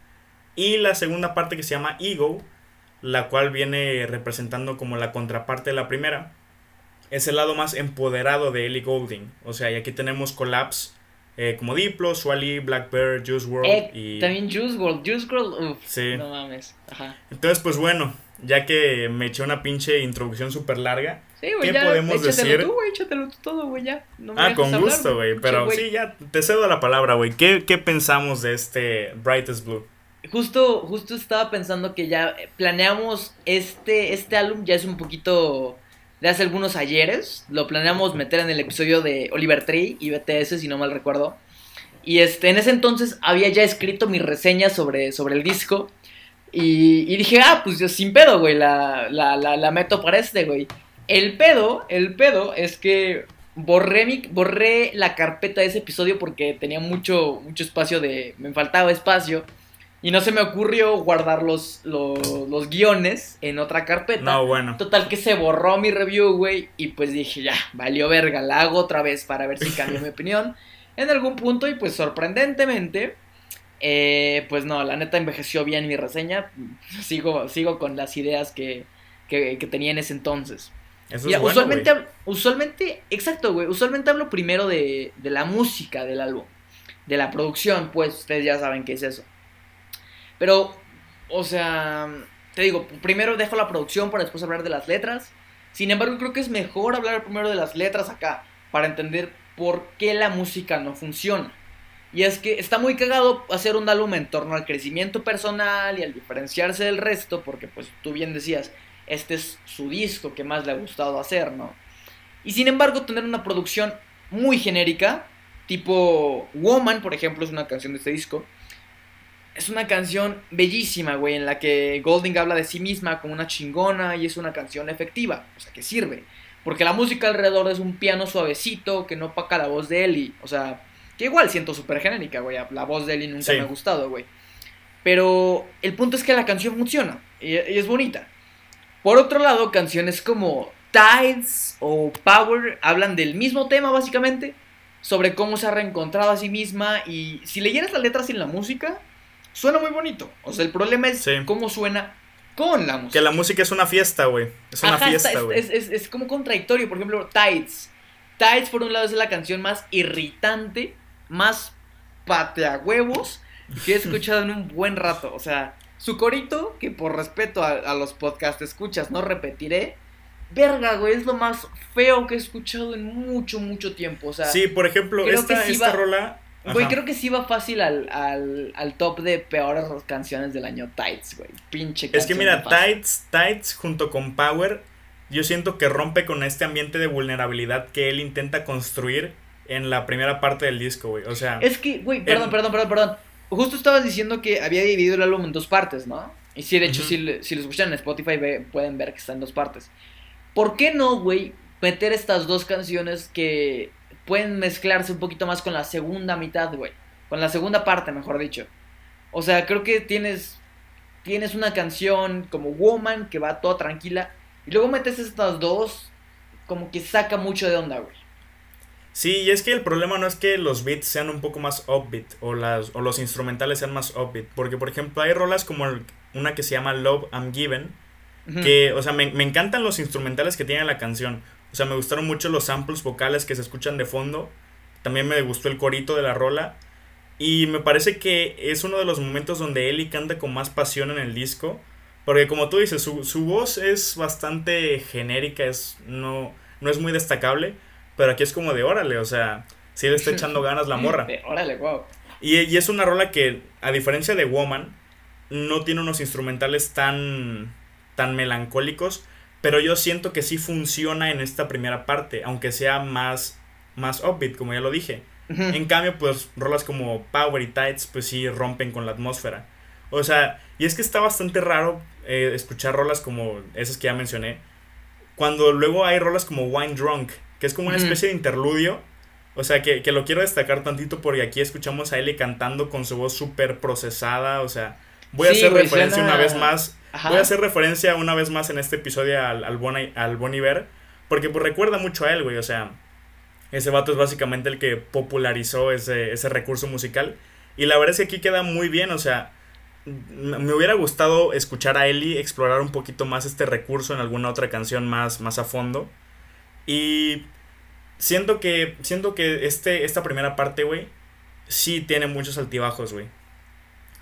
Y la segunda parte que se llama Ego, la cual viene representando como la contraparte de la primera, es el lado más empoderado de Ellie Goulding. O sea, y aquí tenemos collabs eh, como Diplo, Swally, Black Bear, Juice World Eh, y... También Juice World. Juice World, uff. Sí. No mames. Ajá. Entonces, pues bueno, ya que me eché una pinche introducción súper larga, Sí, ¿qué ya. podemos échatelo decir? tú, güey, échatelo tú todo, güey, ya. No me ah, con hablar, gusto, güey, pero güey. sí, ya te cedo la palabra, güey. ¿Qué, ¿Qué pensamos de este Brightest Blue? Justo, justo estaba pensando que ya eh, planeamos este, este álbum, ya es un poquito de hace algunos ayeres. Lo planeamos meter en el episodio de Oliver Tree y BTS, si no mal recuerdo. Y este, en ese entonces había ya escrito mi reseña sobre, sobre el disco. Y, y dije, ah, pues yo sin pedo, güey, la, la, la, la meto para este, güey. El pedo, el pedo es que borré, mi, borré la carpeta de ese episodio porque tenía mucho, mucho espacio de... Me faltaba espacio. Y no se me ocurrió guardar los, los, los guiones en otra carpeta. No, bueno. Total que se borró mi review, güey. Y pues dije, ya, valió verga, la hago otra vez para ver si cambio mi opinión. En algún punto, y pues sorprendentemente, eh, pues no, la neta envejeció bien mi reseña. Sigo, sigo con las ideas que, que, que tenía en ese entonces. Eso es bueno, usualmente, hab- usualmente, exacto, güey. Usualmente hablo primero de, de la música del álbum. De la producción, pues ustedes ya saben qué es eso. Pero, o sea, te digo, primero dejo la producción para después hablar de las letras. Sin embargo, creo que es mejor hablar primero de las letras acá, para entender por qué la música no funciona. Y es que está muy cagado hacer un álbum en torno al crecimiento personal y al diferenciarse del resto, porque pues tú bien decías, este es su disco que más le ha gustado hacer, ¿no? Y sin embargo, tener una producción muy genérica, tipo Woman, por ejemplo, es una canción de este disco. Es una canción bellísima, güey, en la que Golding habla de sí misma como una chingona y es una canción efectiva, o sea, que sirve. Porque la música alrededor es un piano suavecito que no opaca la voz de Ellie, o sea, que igual siento súper genérica, güey, la voz de Ellie nunca Sí. me ha gustado, güey. Pero el punto es que la canción funciona y, es bonita. Por otro lado, canciones como Tides o Power hablan del mismo tema básicamente, sobre cómo se ha reencontrado a sí misma y si leyeras las letras sin la música, suena muy bonito. O sea, el problema es Sí. cómo suena con la música. Que la música es una fiesta, güey. Es una Ajá, fiesta, es- güey. es, es- es como contradictorio. Por ejemplo, Tides. Tides, por un lado, es la canción más irritante, más pateahuevos que he escuchado en un buen rato. O sea, su corito, que por respeto a, a los podcast escuchas no repetiré. Verga, güey, es lo más feo que he escuchado en mucho, mucho tiempo. O sea, Sí, por ejemplo, esta, sí esta va- rola. Güey, creo que sí va fácil al, al, al top de peores canciones del año Tides, güey. Pinche Es que mira. Tides, Tides junto con Power, yo siento que rompe con este ambiente de vulnerabilidad que él intenta construir en la primera parte del disco, güey. O sea, Es que, güey, perdón, El- perdón, perdón, perdón. Justo estabas diciendo que había dividido el álbum en dos partes, ¿no? Y sí, de hecho, Ujú. si, le- si lo escuchan en Spotify ve- pueden ver que está en dos partes. ¿Por qué no, güey, meter estas dos canciones que pueden mezclarse un poquito más con la segunda mitad, güey? Con la segunda parte, mejor dicho. O sea, creo que tienes, tienes una canción como Woman que va toda tranquila. Y luego metes estas dos, como que saca mucho de onda, güey. sí, y es que el problema no es que los beats sean un poco más upbeat o, las, o los instrumentales sean más upbeat. Porque, por ejemplo, hay rolas como el- una que se llama Love I'm Given, que, o sea, me, me encantan los instrumentales que tiene la canción. O sea, me gustaron mucho los samples vocales que se escuchan de fondo. También me gustó el corito de la rola. Y me parece que es uno de los momentos donde Ellie canta con más pasión en el disco. Porque como tú dices, su, su voz es bastante genérica, es, no, no es muy destacable. Pero aquí es como de órale, o sea, sí le está echando ganas la morra. Órale, wow. Y, y es una rola que, a diferencia de Woman, no tiene unos instrumentales tan, tan melancólicos, pero yo siento que sí funciona en esta primera parte, aunque sea más, más upbeat, como ya lo dije. En cambio, pues rolas como Power y Tides, pues sí rompen con la atmósfera. O sea, y es que está bastante raro eh, escuchar rolas como esas que ya mencioné, cuando luego hay rolas como Wine Drunk, que es como una especie de interludio O sea, que, que lo quiero destacar tantito porque aquí escuchamos a Ellie cantando con su voz súper procesada. O sea, voy a hacer referencia suena- una vez más. Voy a hacer referencia una vez más en este episodio al, al, al. Porque pues recuerda mucho a él, güey. O sea, ese vato es básicamente el que popularizó ese, ese recurso musical. Y la verdad es que aquí queda muy bien. O sea, me hubiera gustado escuchar a Ellie explorar un poquito más este recurso en alguna otra canción más, más a fondo. Y siento que, siento que este, esta primera parte, güey, sí tiene muchos altibajos, güey.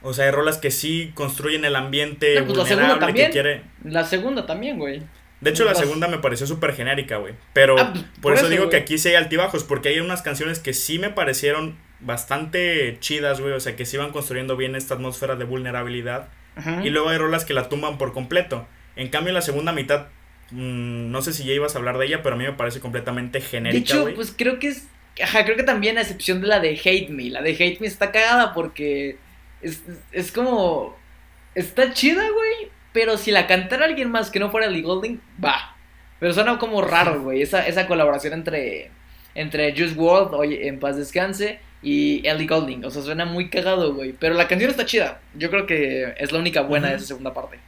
O sea, hay rolas que sí construyen el ambiente No, pues la segunda vulnerable que quiere. La segunda también, güey. De hecho, la segunda me pareció súper genérica, güey. Pero Ah, pues, por, por eso, eso, digo que aquí sí hay altibajos, porque hay unas canciones que sí me parecieron bastante chidas, güey. O sea, que sí iban construyendo bien esta atmósfera de vulnerabilidad. Ajá. Y luego hay rolas que la tumban por completo. En cambio, la segunda mitad, mm, no sé si ya ibas a hablar de ella, pero a mí me parece completamente De genérica, hecho, güey. pues creo que es. Ajá, creo que también a excepción de la de Hate Me. La de Hate Me está cagada porque. Es, es como. Está chida, güey. Pero si la cantara alguien más que no fuera Lee Golding, va. Pero suena como raro, güey. Esa, esa colaboración entre. Entre Juice WRLD, oye, en paz descanse, y Ellie Golding. O sea, suena muy cagado, güey. Pero la canción está chida. Yo creo que es la única buena de esa segunda parte.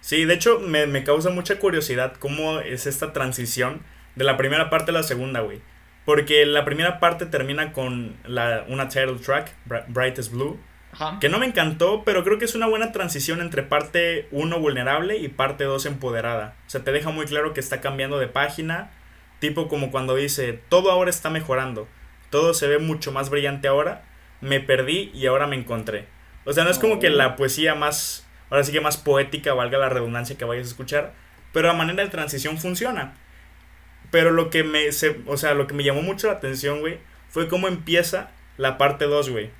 Sí, de hecho, me, me causa mucha curiosidad cómo es esta transición de la primera parte a la segunda, güey. Porque la primera parte termina con la, una title track, Bri- Bright as Blue, Ajá. que no me encantó, pero creo que es una buena transición entre parte 1 vulnerable y parte 2 empoderada. O sea, te deja muy claro que está cambiando de página, tipo como cuando dice, todo ahora está mejorando, todo se ve mucho más brillante ahora, me perdí y ahora me encontré. O sea, no es como que la poesía más, ahora sí que más poética, valga la redundancia que vayas a escuchar, pero a manera de transición funciona. Pero lo que me, se- o sea, lo que me llamó mucho la atención, güey, fue cómo empieza la parte 2, güey.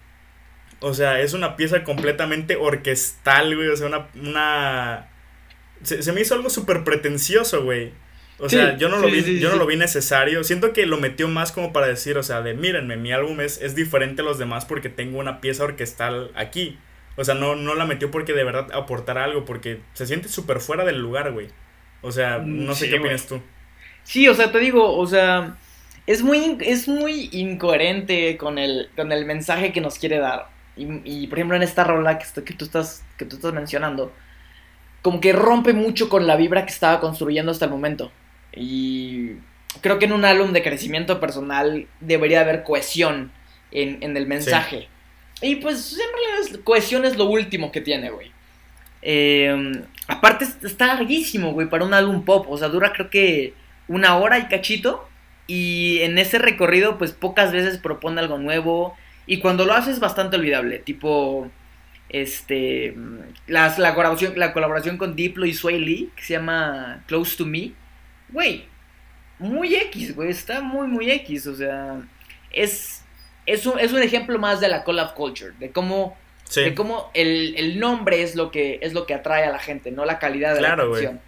O sea, es una pieza completamente orquestal, güey. O sea, una. una... Se, se me hizo algo súper pretencioso, güey. O Sí, sea, yo no, lo vi, sí, yo no lo vi necesario. Siento que lo metió más como para decir, o sea, de mírenme, mi álbum es, es diferente a los demás porque tengo una pieza orquestal aquí. O sea, no, no la metió porque de verdad aportara algo, porque se siente súper fuera del lugar, güey. O sea, Mm, no sé qué opinas tú. Sí, o sea, te digo, o sea, es muy, es muy incoherente con el, con el mensaje que nos quiere dar. Y, y, por ejemplo, en esta rola que, tú estás, que tú estás mencionando, como que rompe mucho con la vibra que estaba construyendo hasta el momento. Y creo que en un álbum de crecimiento personal debería haber cohesión en, en el mensaje. Y pues en realidad es- cohesión es lo último que tiene, güey. Eh, aparte es- está larguísimo, güey, para un álbum pop. O sea, dura creo que una hora y cachito. Y en ese recorrido, pues pocas veces propone algo nuevo. Y cuando lo hace es bastante olvidable. Tipo, este, las, la, colaboración, la colaboración con Diplo y Sway Lee, que se llama Close to Me. Güey, muy X, güey, está muy, muy X. O sea, es, es, un, es un ejemplo más de la collab culture, de cómo Sí. de cómo el, el nombre es lo que es lo que atrae a la gente, no la calidad de Claro, la canción.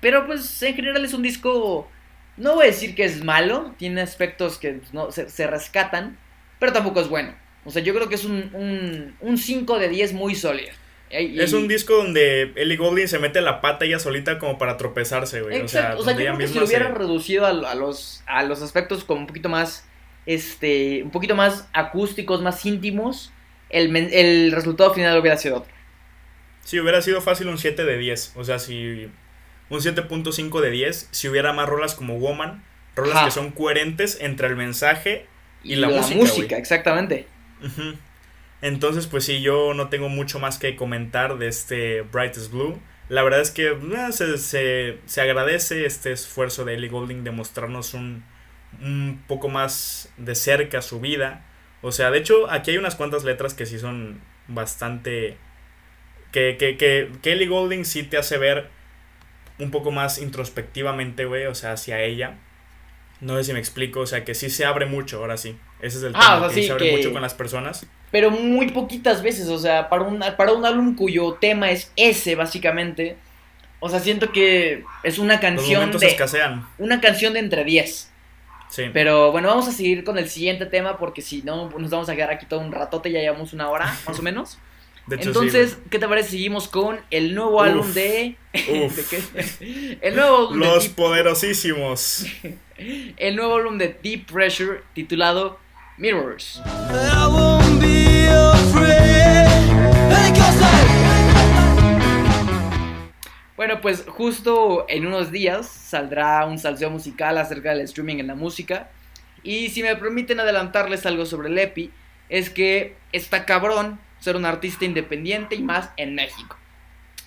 Pero pues en general es un disco, no voy a decir que es malo, tiene aspectos que no se, se rescatan, pero tampoco es bueno. O sea, yo creo que es un, un, un 5 de 10 muy sólido. Y- Es un disco donde Ellie Goulding se mete la pata ella solita como para tropezarse, güey. Exacto, O sea, yo creo que si lo hubiera se- reducido a, a los, a los aspectos como un poquito más, este, un poquito más acústicos, más íntimos, el, el resultado final hubiera sido otro. Sí, hubiera sido fácil un 7 de 10. O sea, si. Un 7.5 de 10. Si hubiera más rolas como Woman. Rolas Ajá. que son coherentes entre el mensaje y la, música. güey. exactamente. Entonces, pues sí, yo no tengo mucho más que comentar de este Brightest Blue. La verdad es que eh, se, se- se agradece este esfuerzo de Ellie Goulding de mostrarnos un, un poco más de cerca su vida. O sea, de hecho, aquí hay unas cuantas letras que sí son bastante... Que, que, que, que Ellie Goulding sí te hace ver un poco más introspectivamente, güey, o sea, hacia ella. No sé si me explico, o sea, que sí se abre mucho, ahora sí. Ese es el Ah, tema, o sea, que sí, se abre que- mucho con las personas. Pero muy poquitas veces, o sea, para un, para un álbum cuyo tema es ese, básicamente. O sea, siento que es una canción de. escasean. Una canción de entre 10. Sí. Pero bueno, vamos a seguir con el siguiente tema porque si no nos vamos a quedar aquí todo un ratote, ya llevamos una hora, más o menos. De hecho, Entonces, sí, ¿qué te parece? Seguimos con el nuevo Uf. álbum de. Uf. ¿de qué? El nuevo álbum güey. de Los poderosísimos. el nuevo álbum de Deep Pressure titulado Mirrors. Bueno, pues justo en unos días saldrá un salseo musical acerca del streaming en la música. Y si me permiten adelantarles algo sobre el EPI, es que está cabrón ser un artista independiente y más en México.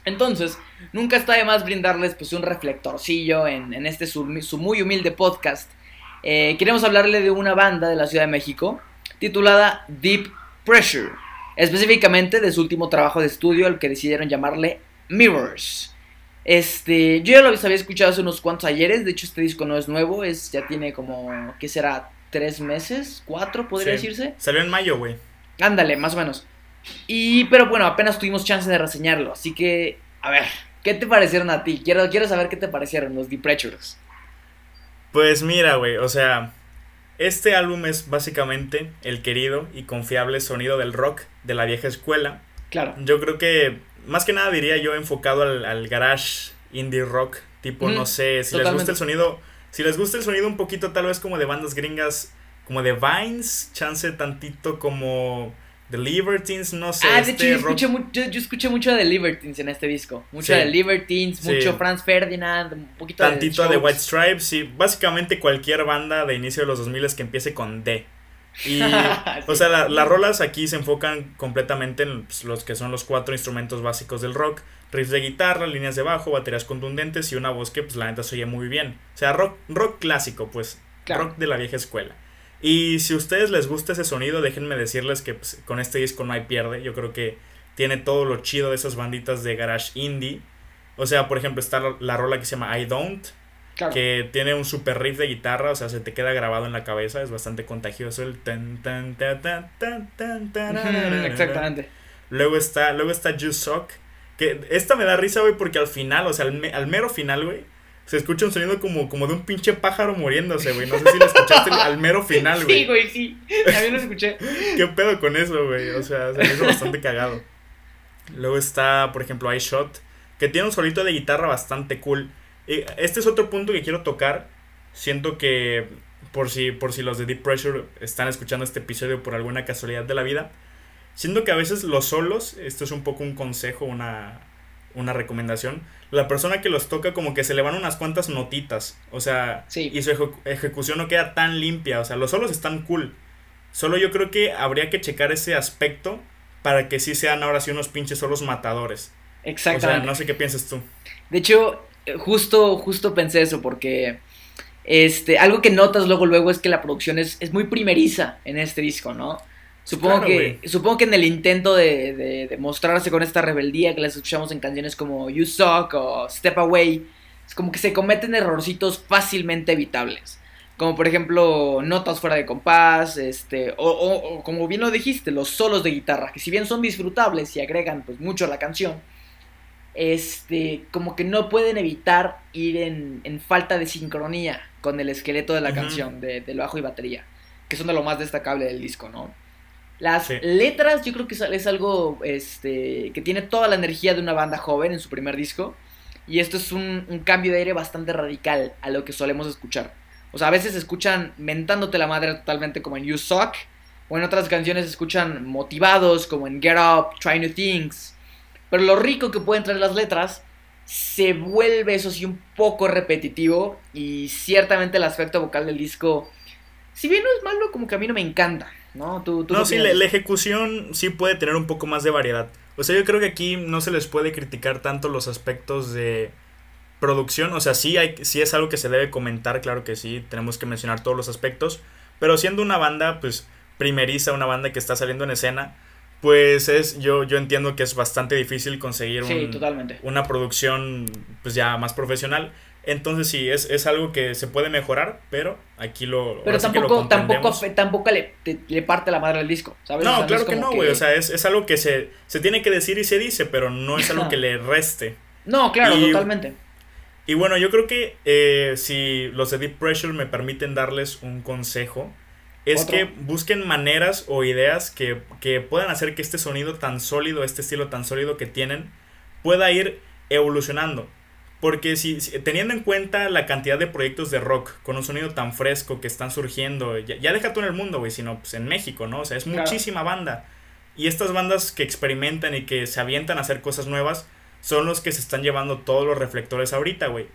Entonces, nunca está de más brindarles pues un reflectorcillo en, en este su, su muy humilde podcast. Eh, queremos hablarle de una banda de la Ciudad de México titulada Deep Pressure. Específicamente de su último trabajo de estudio, al que decidieron llamarle Mirrors. Este, yo ya lo había escuchado hace unos cuantos ayeres. De hecho, este disco no es nuevo, es ya tiene como, ¿qué será? ¿Tres meses? ¿Cuatro podría Sí. decirse? Salió en mayo, güey. Ándale, más o menos. Y, pero bueno, apenas tuvimos chance de reseñarlo. Así que, a ver, ¿qué te parecieron a ti? Quiero, quiero saber qué te parecieron los Deep Pressures. Pues mira, güey, o sea, este álbum es básicamente el querido y confiable sonido del rock de la vieja escuela. Claro. Yo creo que, más que nada diría yo enfocado al, al garage indie rock, tipo, no sé, si les gusta el sonido, si les gusta el sonido un poquito tal vez como de bandas gringas, como de Vines, chance tantito como The Libertines, no sé, ah, de este hecho, yo rock- escuché, mu- yo, yo escuché mucho de Libertines en este disco. Mucho Sí. de Libertines, Sí. mucho Franz Ferdinand, un poquito tantito de Strokes. White Stripes y básicamente cualquier banda de inicio de los 2000 que empiece con D. Y, o Sí. sea, la- las rolas aquí se enfocan completamente en pues, los que son los cuatro instrumentos básicos del rock. Riffs de guitarra, líneas de bajo, baterías contundentes y una voz que pues la neta se oye muy bien. O sea, rock, rock clásico, pues. Claro. Rock de la vieja escuela. Y si a ustedes les gusta ese sonido, déjenme decirles que pues, con este disco no hay pierde. Yo creo que tiene todo lo chido de esas banditas de garage indie. O sea, por ejemplo, está la, la rola que se llama I Don't, Claro. que tiene un super riff de guitarra, o sea, se te queda grabado en la cabeza, es bastante contagioso el tan tan tan tan tan tan tan Exactamente. Luego está, luego está You Suck, que esta me da risa, güey, porque al final, o sea, al, me- al mero final, güey, se escucha un sonido como, como de un pinche pájaro muriéndose, güey. No sé si lo escuchaste al- mero final, güey. Sí, güey, sí. También lo escuché. ¿Qué pedo con eso, güey? O sea, se me hizo bastante cagado. Luego está, por ejemplo, iShot, que tiene un solito de guitarra bastante cool. Y este es otro punto que quiero tocar. Siento que, por si, por si los de Deep Pressure están escuchando este episodio por alguna casualidad de la vida, siento que a veces los solos, esto es un poco un consejo, una, una recomendación, la persona que los toca como que se le van unas cuantas notitas, o sea, Sí. y su ejecu- ejecución no queda tan limpia, o sea, los solos están cool. Solo yo creo que habría que checar ese aspecto para que sí sean ahora sí unos pinches solos matadores. O Exactamente. sea, no sé qué piensas tú. De hecho, eh, justo, justo pensé eso porque este, algo que notas luego luego es que la producción es, es muy primeriza en este disco, ¿no? Supongo Claro, que supongo que en el intento de, de- de mostrarse con esta rebeldía que las escuchamos en canciones como You Suck o Step Away, es como que se cometen errorcitos fácilmente evitables. Como por ejemplo notas fuera de compás, este, o, o- o como bien lo dijiste, los solos de guitarra, que si bien son disfrutables y agregan pues mucho a la canción, este, como que no pueden evitar ir en, en falta de sincronía con el esqueleto de la canción, de, del bajo y batería, que son de lo más destacable del disco, ¿no? Las Sí. letras yo creo que es, es algo este, que tiene toda la energía de una banda joven en su primer disco, y esto es un, un cambio de aire bastante radical a lo que solemos escuchar. O sea, a veces escuchan mentándote la madre totalmente como en You Suck, o en otras canciones escuchan motivados como en Get Up, Try New Things. Pero lo rico que pueden traer las letras se vuelve, eso sí, un poco repetitivo. Y ciertamente el aspecto vocal del disco, si bien no es malo, como que a mí no me encanta. ¿No? ¿Tú, tú No, sí, la, la ejecución sí puede tener un poco más de variedad. O sea, yo creo que aquí no se les puede criticar tanto los aspectos de producción. O sea, sí, hay, sí es algo que se debe comentar, claro que sí, tenemos que mencionar todos los aspectos. Pero siendo una banda, pues, primeriza, una banda que está saliendo en escena, pues es, yo, yo entiendo que es bastante difícil conseguir un- una producción, pues ya más profesional. Entonces sí, es, es algo que se puede mejorar, pero aquí lo... Pero que lo tampoco, tampoco, tampoco le, te- le parte la madre al disco, ¿sabes? O No, sea, claro que no, güey. O sea, es, es algo que se, se tiene que decir y se dice, pero no es algo que le reste. No, claro, y- totalmente. Y bueno, yo creo que eh, si los de Deep Pressure me permiten darles un consejo, es Otro. que busquen maneras o ideas que, que puedan hacer que este sonido tan sólido, este estilo tan sólido que tienen, pueda ir evolucionando. Porque si, si- teniendo en cuenta la cantidad de proyectos de rock con un sonido tan fresco que están surgiendo, ya, ya deja tú en el mundo, güey, sino pues en México, ¿no? O sea, es Claro. muchísima banda. Y estas bandas que experimentan y que se avientan a hacer cosas nuevas son los que se están llevando todos los reflectores ahorita, güey.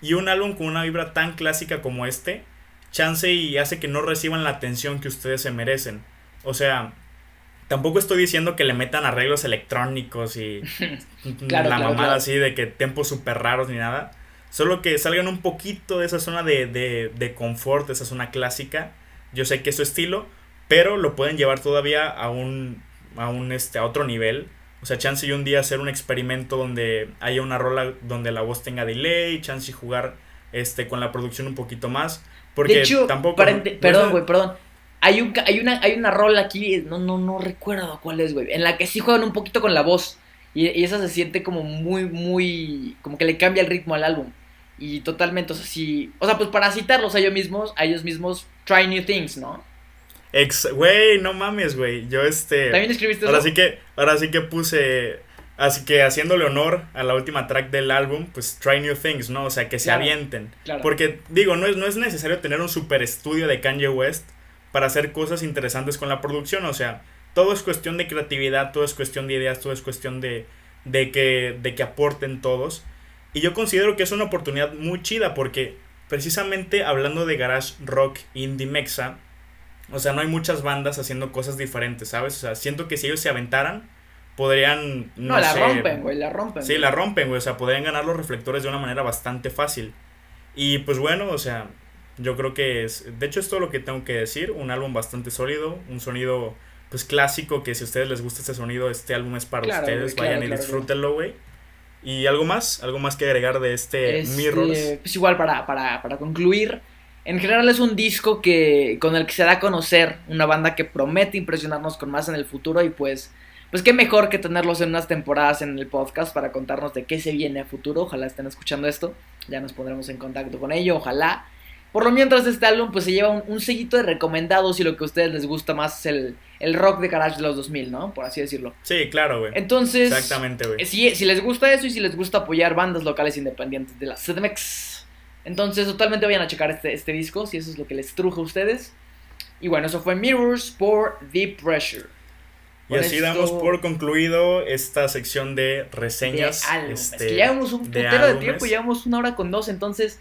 Y un álbum con una vibra tan clásica como este, chance y hace que no reciban la atención que ustedes se merecen. O sea, tampoco estoy diciendo que le metan arreglos electrónicos y Claro, la claro, mamada claro. así de que tempos súper raros ni nada. Solo que salgan un poquito de esa zona de, de, de confort, de esa zona clásica. Yo sé que es su estilo, pero lo pueden llevar todavía a un, a un este, a otro nivel. O sea, chance y un día hacer un experimento donde haya una rola donde la voz tenga delay, chance y jugar este, con la producción un poquito más. Porque de hecho, tampoco. para no- perdón, güey, perdón. Hay, un, hay, una, hay una rola aquí, no, no, no recuerdo cuál es, güey, en la que sí juegan un poquito con la voz. Y, y esa se siente como muy, muy. como que le cambia el ritmo al álbum. Y totalmente, o sea, sí. O sea, pues para citarlos a ellos mismos, a ellos mismos, try new things, ¿no? Ex, güey, no mames, güey. Yo este. ¿También escribiste Ahora eso? sí que, ahora sí que puse. Así que haciéndole honor a la última track del álbum, pues try new things, ¿no? O sea, que se Claro, avienten. claro. Porque, digo, no es, no es necesario tener un super estudio de Kanye West para hacer cosas interesantes con la producción. O sea, todo es cuestión de creatividad, todo es cuestión de ideas, todo es cuestión de, de, que, de que aporten todos. Y yo considero que es una oportunidad muy chida porque, precisamente hablando de garage rock indie mexa, o sea, no hay muchas bandas haciendo cosas diferentes, ¿sabes? O sea, siento que si ellos se aventaran, podrían. No, No, la sé, rompen, güey, la rompen. Sí, la rompen, güey. O sea, podrían ganar los reflectores de una manera bastante fácil. Y pues bueno, o sea, yo creo que es. De hecho, es todo lo que tengo que decir. Un álbum bastante sólido, un sonido pues clásico. Que si a ustedes les gusta este sonido, este álbum es para Claro, ustedes. güey, claro, Vayan y disfrútenlo, güey. ¿Y algo más? ¿Algo más que agregar de este, Este, Mirrors? Pues igual para, para, para concluir, en general es un disco que con el que se da a conocer una banda que promete impresionarnos con más en el futuro y pues pues qué mejor que tenerlos en unas temporadas en el podcast para contarnos de qué se viene a futuro. Ojalá estén escuchando esto, ya nos pondremos en contacto con ello, ojalá. Por lo mientras este álbum pues se lleva un, un sellito de recomendados y lo que a ustedes les gusta más es el, el rock de garage de los 2000, ¿no? Por así decirlo. Sí, claro, güey. Entonces, Exactamente, güey. Si, si les gusta eso y si les gusta apoyar bandas locales independientes de la CDMX, entonces totalmente vayan a checar este, este disco si eso es lo que les truje a ustedes. Y bueno, eso fue Mirrors por Deep Pressure. Y así esto- damos por concluido esta sección de de reseñas. este, es que llevamos un de de, tiempo, llevamos una hora con dos, entonces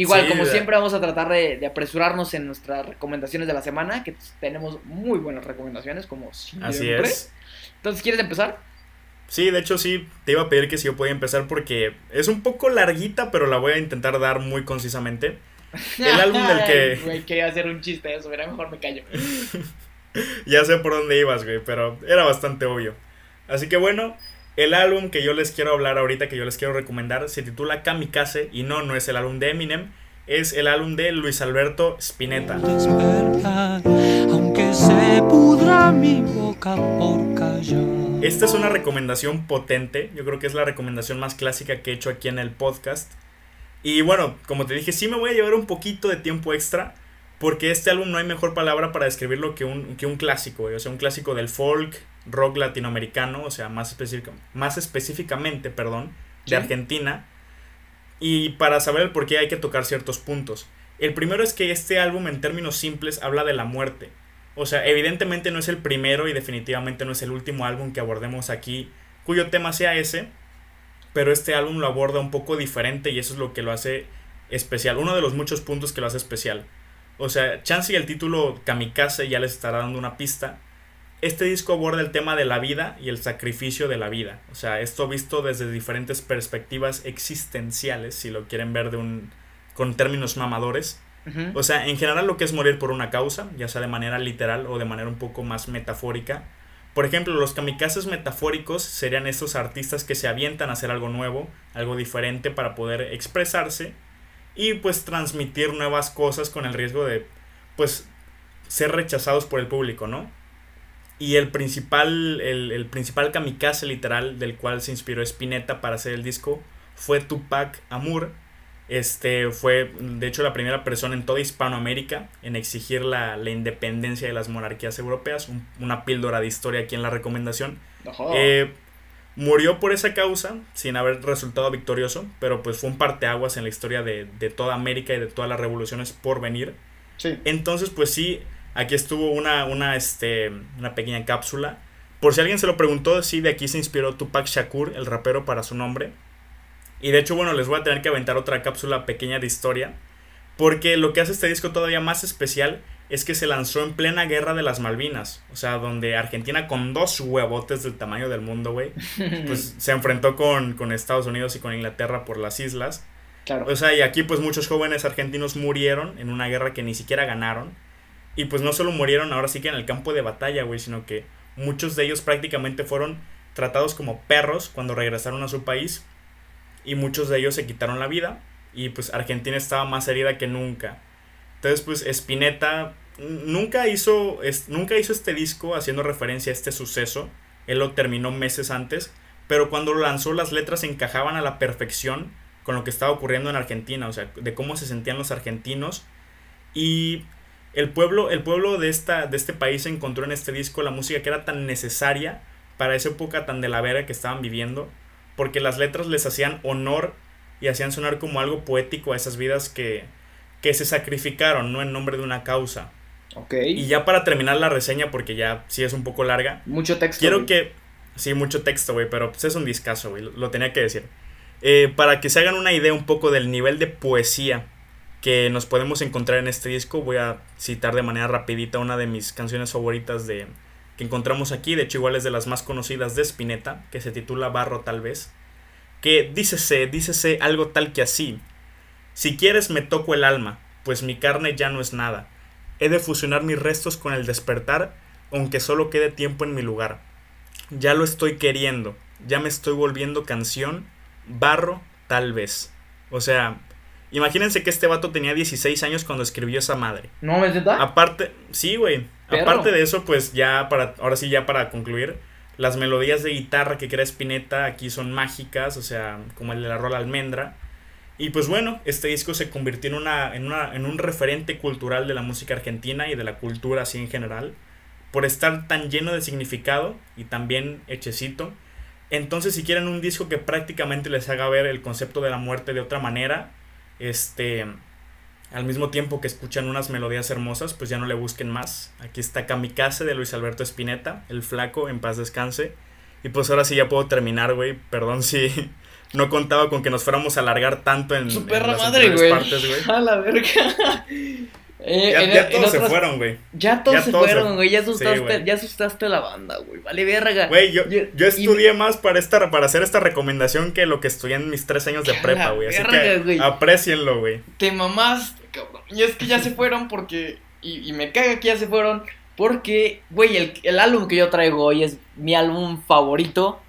igual Sí, como siempre vamos a tratar de, de apresurarnos en nuestras recomendaciones de la semana, que tenemos muy buenas recomendaciones como siempre. Así es. Entonces, ¿quieres empezar? Sí, de hecho sí, te iba a pedir que si yo podía empezar porque es un poco larguita, pero la voy a intentar dar muy concisamente. El álbum del que- Güey, quería hacer un chiste de eso, era mejor me callo. Ya sé por dónde ibas, güey, pero era bastante obvio. Así que bueno, el álbum que yo les quiero hablar ahorita, que yo les quiero recomendar, se titula Kamikaze y no, no es el álbum de Eminem, es el álbum de Luis Alberto Spinetta. despertar, aunque se pudra mi boca por callar. Esta es una recomendación potente, yo creo que es la recomendación más clásica que he hecho aquí en el podcast. Y bueno, como te dije, sí me voy a llevar un poquito de tiempo extra, porque este álbum no hay mejor palabra para describirlo que un, que un clásico, o sea, un clásico del folk, rock latinoamericano, o sea, más, específica- más específicamente, perdón, de Sí. Argentina. Y para saber el por qué hay que tocar ciertos puntos. El primero es que este álbum en términos simples habla de la muerte. O sea, evidentemente no es el primero y definitivamente no es el último álbum que abordemos aquí cuyo tema sea ese, pero este álbum lo aborda un poco diferente y eso es lo que lo hace especial, uno de los muchos puntos que lo hace especial. O sea, chance y el título Kamikaze ya les estará dando una pista. Este disco aborda el tema de la vida y el sacrificio de la vida. O sea, esto visto desde diferentes perspectivas existenciales, si lo quieren ver de un con términos mamadores. O sea, en general lo que es morir por una causa, ya sea de manera literal o de manera un poco más metafórica. Por ejemplo, los kamikazes metafóricos serían estos artistas que se avientan a hacer algo nuevo, algo diferente para poder expresarse y pues transmitir nuevas cosas con el riesgo de pues ser rechazados por el público, ¿no? Y el principal, el, el principal kamikaze literal del cual se inspiró Spinetta para hacer el disco fue Tupac Amur, Este fue, de hecho, la primera persona en toda Hispanoamérica en exigir la, la independencia de las monarquías europeas. Un- una píldora de historia aquí en la recomendación. Eh, murió por esa causa sin haber resultado victorioso, pero pues fue un parteaguas en la historia de, de toda América y de todas las revoluciones por venir. sí. Entonces, pues sí, aquí estuvo una, una, este, una pequeña cápsula. Por si alguien se lo preguntó, sí, de aquí se inspiró Tupac Shakur, el rapero, para su nombre. Y de hecho, bueno, les voy a tener que aventar otra cápsula pequeña de historia. Porque lo que hace este disco todavía más especial es que se lanzó en plena guerra de las Malvinas. O sea, donde Argentina con dos huevotes del tamaño del mundo, güey, pues se enfrentó con, con Estados Unidos y con Inglaterra por las islas. Claro. O sea, y aquí pues muchos jóvenes argentinos murieron en una guerra que ni siquiera ganaron. Y pues no solo murieron ahora sí que en el campo de batalla, güey, sino que muchos de ellos prácticamente fueron tratados como perros cuando regresaron a su país. Y muchos de ellos se quitaron la vida. Y pues Argentina estaba más herida que nunca. Entonces pues Spinetta nunca hizo, es- nunca hizo este disco haciendo referencia a este suceso. Él lo terminó meses antes. Pero cuando lo lanzó las letras encajaban a la perfección con lo que estaba ocurriendo en Argentina, o sea, de cómo se sentían los argentinos. Y el pueblo, el pueblo de, esta, de este país encontró en este disco la música que era tan necesaria para esa época tan de la vera que estaban viviendo, porque las letras les hacían honor y hacían sonar como algo poético a esas vidas que, que se sacrificaron, no en nombre de una causa. Ok. Y ya para terminar la reseña, porque ya sí es un poco larga, Mucho texto. Quiero que. Sí, mucho texto, güey, pero pues es un discazo, güey. Lo, lo tenía que decir. Eh, para que se hagan una idea un poco del nivel de poesía que nos podemos encontrar en este disco, voy a citar de manera rapidita una de mis canciones favoritas de que encontramos aquí. De hecho, igual es de las más conocidas de Spinetta, que se titula Barro tal vez. Que dícese, dícese algo tal que así. Si quieres me toco el alma, pues mi carne ya no es nada. He de fusionar mis restos con el despertar, aunque solo quede tiempo en mi lugar. Ya lo estoy queriendo, ya me estoy volviendo canción, barro tal vez. O sea, imagínense que este vato tenía 16 años cuando escribió esa madre. ¿No me neta? Aparte, sí, güey. Aparte de eso, pues ya para, ahora sí, ya para concluir, las melodías de guitarra que crea Spinetta aquí son mágicas, o sea, como el de la rola almendra. Y pues bueno, este disco se convirtió en, una, en, una, en un referente cultural de la música argentina y de la cultura así en general, por estar tan lleno de significado y también hechecito. Entonces, si quieren un disco que prácticamente les haga ver el concepto de la muerte de otra manera, este, al mismo tiempo que escuchan unas melodías hermosas, pues ya no le busquen más. Aquí está Kamikaze de Luis Alberto Spinetta, el flaco, en paz descanse. Y pues ahora sí ya puedo terminar, güey. Perdón si no contaba con que nos fuéramos a alargar tanto en, Su en las madre, anteriores güey. partes, güey. A la verga. Eh, Ya, en- ya en todos se fueron, güey. Ya todos Ya se todos fueron, güey. Ya Sí, asustaste, güey. ya asustaste a la banda, güey. Vale, verga. Güey, yo, Yo- yo y- estudié más para, esta, para hacer esta recomendación que lo que estudié en mis tres años de ¡A prepa, güey. Así verga, que güey! aprecienlo, güey. Te mamaste, cabrón. Y es que ya se fueron porque. Y, y me caga que ya se fueron. Porque, güey, el, el álbum que yo traigo hoy es mi álbum favorito.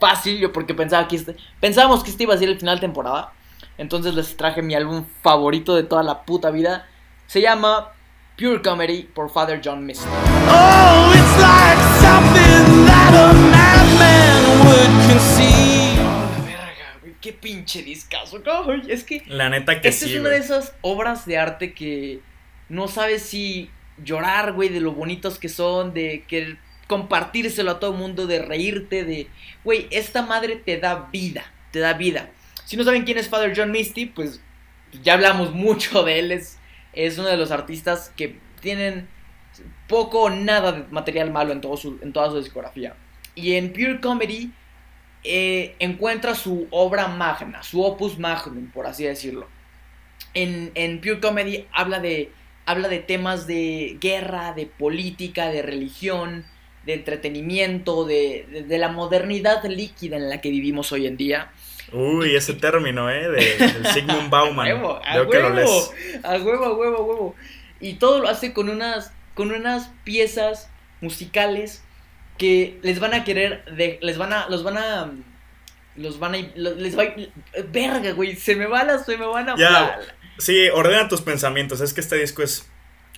Fácil, yo porque pensaba que este. Pensábamos que este iba a ser el final de temporada. Entonces les traje mi álbum favorito de toda la puta vida. Se llama Pure Comedy por Father John Misty. Oh, it's like something that a madman would conceive. La verga, güey. Qué pinche discazo, cabrón. Es que. La neta que Esta sí, es una güey. de esas obras de arte que no sabes si llorar, güey, de lo bonitos que son, de querer compartírselo a todo el mundo, de reírte, de... Güey, esta madre te da vida, te da vida. Si no saben quién es Father John Misty, pues ya hablamos mucho de él. Es, es uno de los artistas que tienen poco o nada de material malo en, todo su, en toda su discografía. Y en Pure Comedy eh, encuentra su obra magna, su opus magnum, por así decirlo. En, en Pure Comedy habla de, habla de temas de guerra, de política, de religión, de entretenimiento, de, de- de la modernidad líquida en la que vivimos hoy en día. Uy, ese término, ¿eh? De, del Sigmund Bauman. A huevo, a Veo que lo huevo, lees. a huevo, a huevo, a huevo. Y todo lo hace con unas, con unas piezas musicales que les van a querer, de, les van a, los van a, los van a, les va a, verga, güey, se me van a, se me van a, Ya, Sí, ordena tus pensamientos. Es que este disco es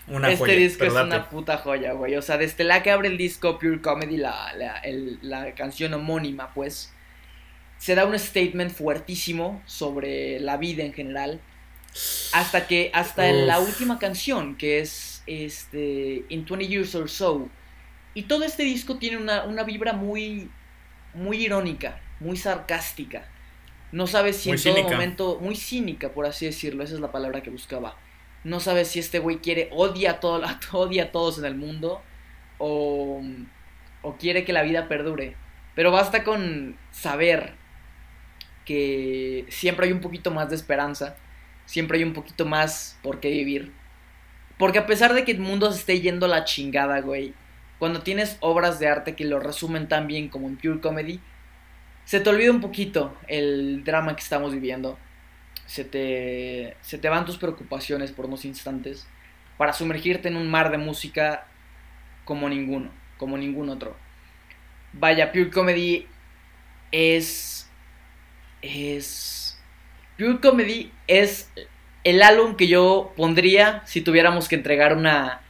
una este joya. disco es una puta joya, güey. O sea, desde la que abre el disco Pure Comedy, la, la, el- la canción homónima, pues. Se da un statement fuertísimo sobre la vida en general. Hasta que, hasta la última canción, que es este, In 20 Years or So. Y todo este disco tiene una, una vibra muy, muy irónica, muy sarcástica. No sabes si Muy en todo momento, muy cínica, por así decirlo, esa es la palabra que buscaba. No sabes si este güey quiere, odia a, todo, odia a todos en el mundo o, o quiere que la vida perdure. Pero basta con saber que siempre hay un poquito más de esperanza, siempre hay un poquito más por qué vivir. Porque a pesar de que el mundo se esté yendo la chingada, güey, cuando tienes obras de arte que lo resumen tan bien como en Pure Comedy, se te olvida un poquito el drama que estamos viviendo. Se te, se te van tus preocupaciones por unos instantes para sumergirte en un mar de música como ninguno, como ningún otro. Vaya, Pure Comedy es. Es. Pure Comedy es el álbum que yo pondría si tuviéramos que entregar una.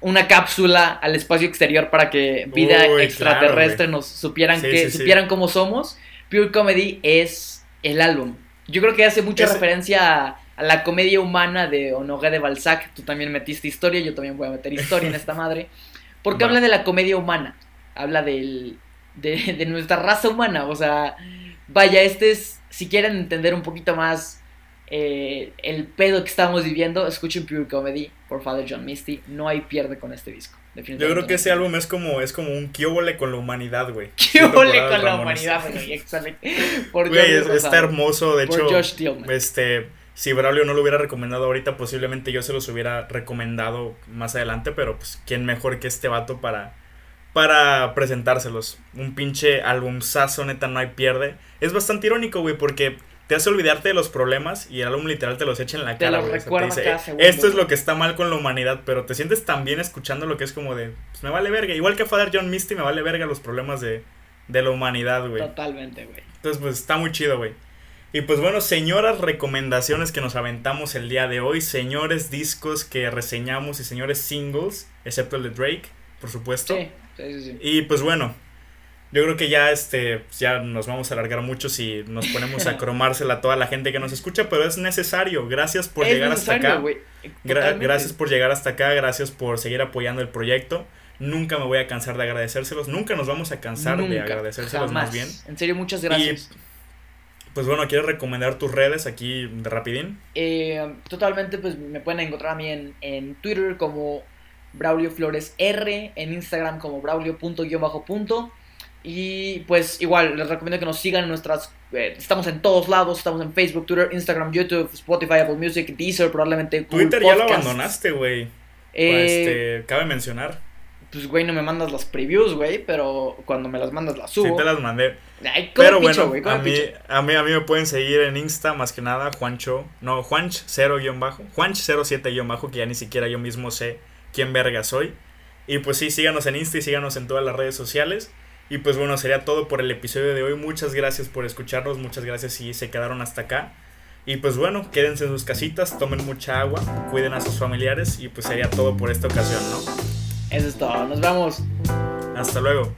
Una cápsula al espacio exterior para que vida Uy, extraterrestre claro, nos supieran Sí, que sí, sí. supieran cómo somos. Pure Comedy es el álbum. Yo creo que hace mucha referencia a, a la comedia humana de Honoré de Balzac. Tú también metiste historia, yo también voy a meter historia en esta madre. Porque habla de la comedia humana. Habla del, de, de nuestra raza humana. O sea, vaya, este es, si quieren entender un poquito más eh, el pedo que estamos viviendo, escuchen Pure Comedy por Father John Misty. No hay pierde con este disco. Yo creo que ese álbum es como, es como un kiobole con la humanidad, güey. ¿Qué Siento ole por Adal con la humanidad, güey? Excelente. Por Güey, es- está hermoso. De Por hecho, Josh Tillman. este, si Braulio no lo hubiera recomendado ahorita, posiblemente yo se los hubiera recomendado más adelante. Pero pues, ¿quién mejor que este vato para, para presentárselos? Un pinche albumzazo, neta, no hay pierde. Es bastante irónico, güey, porque te hace olvidarte de los problemas y el álbum literal te los echa en la Te cara, los güey. O sea, recuerda te cada "Eh, segundo, esto es güey". lo que está mal con la humanidad, pero te sientes tan bien escuchando lo que es como de, pues me vale verga. Igual que Father John Misty, me vale verga los problemas de, de la humanidad, güey. Totalmente, güey. Entonces, pues está muy chido, güey. Y pues bueno, señoras recomendaciones que nos aventamos el día de hoy, señores discos que reseñamos y señores singles, excepto el de Drake, por supuesto. Sí, sí, sí. sí. Y pues bueno, yo creo que ya este ya nos vamos a alargar mucho si nos ponemos a cromársela a toda la gente que nos escucha, pero es necesario. Gracias por Es llegar hasta acá. Gra- gracias por llegar hasta acá, gracias por seguir apoyando el proyecto. Nunca me voy a cansar de agradecérselos, nunca nos vamos a cansar de agradecérselos jamás. más bien. En serio, muchas gracias. Pues bueno, ¿quieres recomendar tus redes aquí de rapidín? Eh, totalmente, pues me pueden encontrar a mí en, en Twitter como Braulio Flores R, en Instagram como braulio.guión-punto. Y pues igual, les recomiendo que nos sigan en nuestras... eh, estamos en todos lados, estamos en Facebook, Twitter, Instagram, YouTube, Spotify, Apple Music, Deezer, probablemente Google Twitter ya lo abandonaste, güey. Eh, Este, cabe mencionar. Pues güey, no me mandas las previews, güey, pero cuando me las mandas las Sí subo. te las mandé. Ay, Pero picho, bueno, a, mí, a, mí, a mí me pueden seguir en Insta más que nada, Juancho. No, Juanch 0 guion bajo. Juanch 07 guion bajo, que ya ni siquiera yo mismo sé quién verga soy. Y pues sí, síganos en Insta y síganos en todas las redes sociales. Y pues bueno, sería todo por el episodio de hoy. Muchas gracias por escucharnos, muchas gracias si se quedaron hasta acá. Y pues bueno, quédense en sus casitas, tomen mucha agua, cuiden a sus familiares y pues sería todo por esta ocasión, ¿no? Eso es todo, nos vemos. Hasta luego.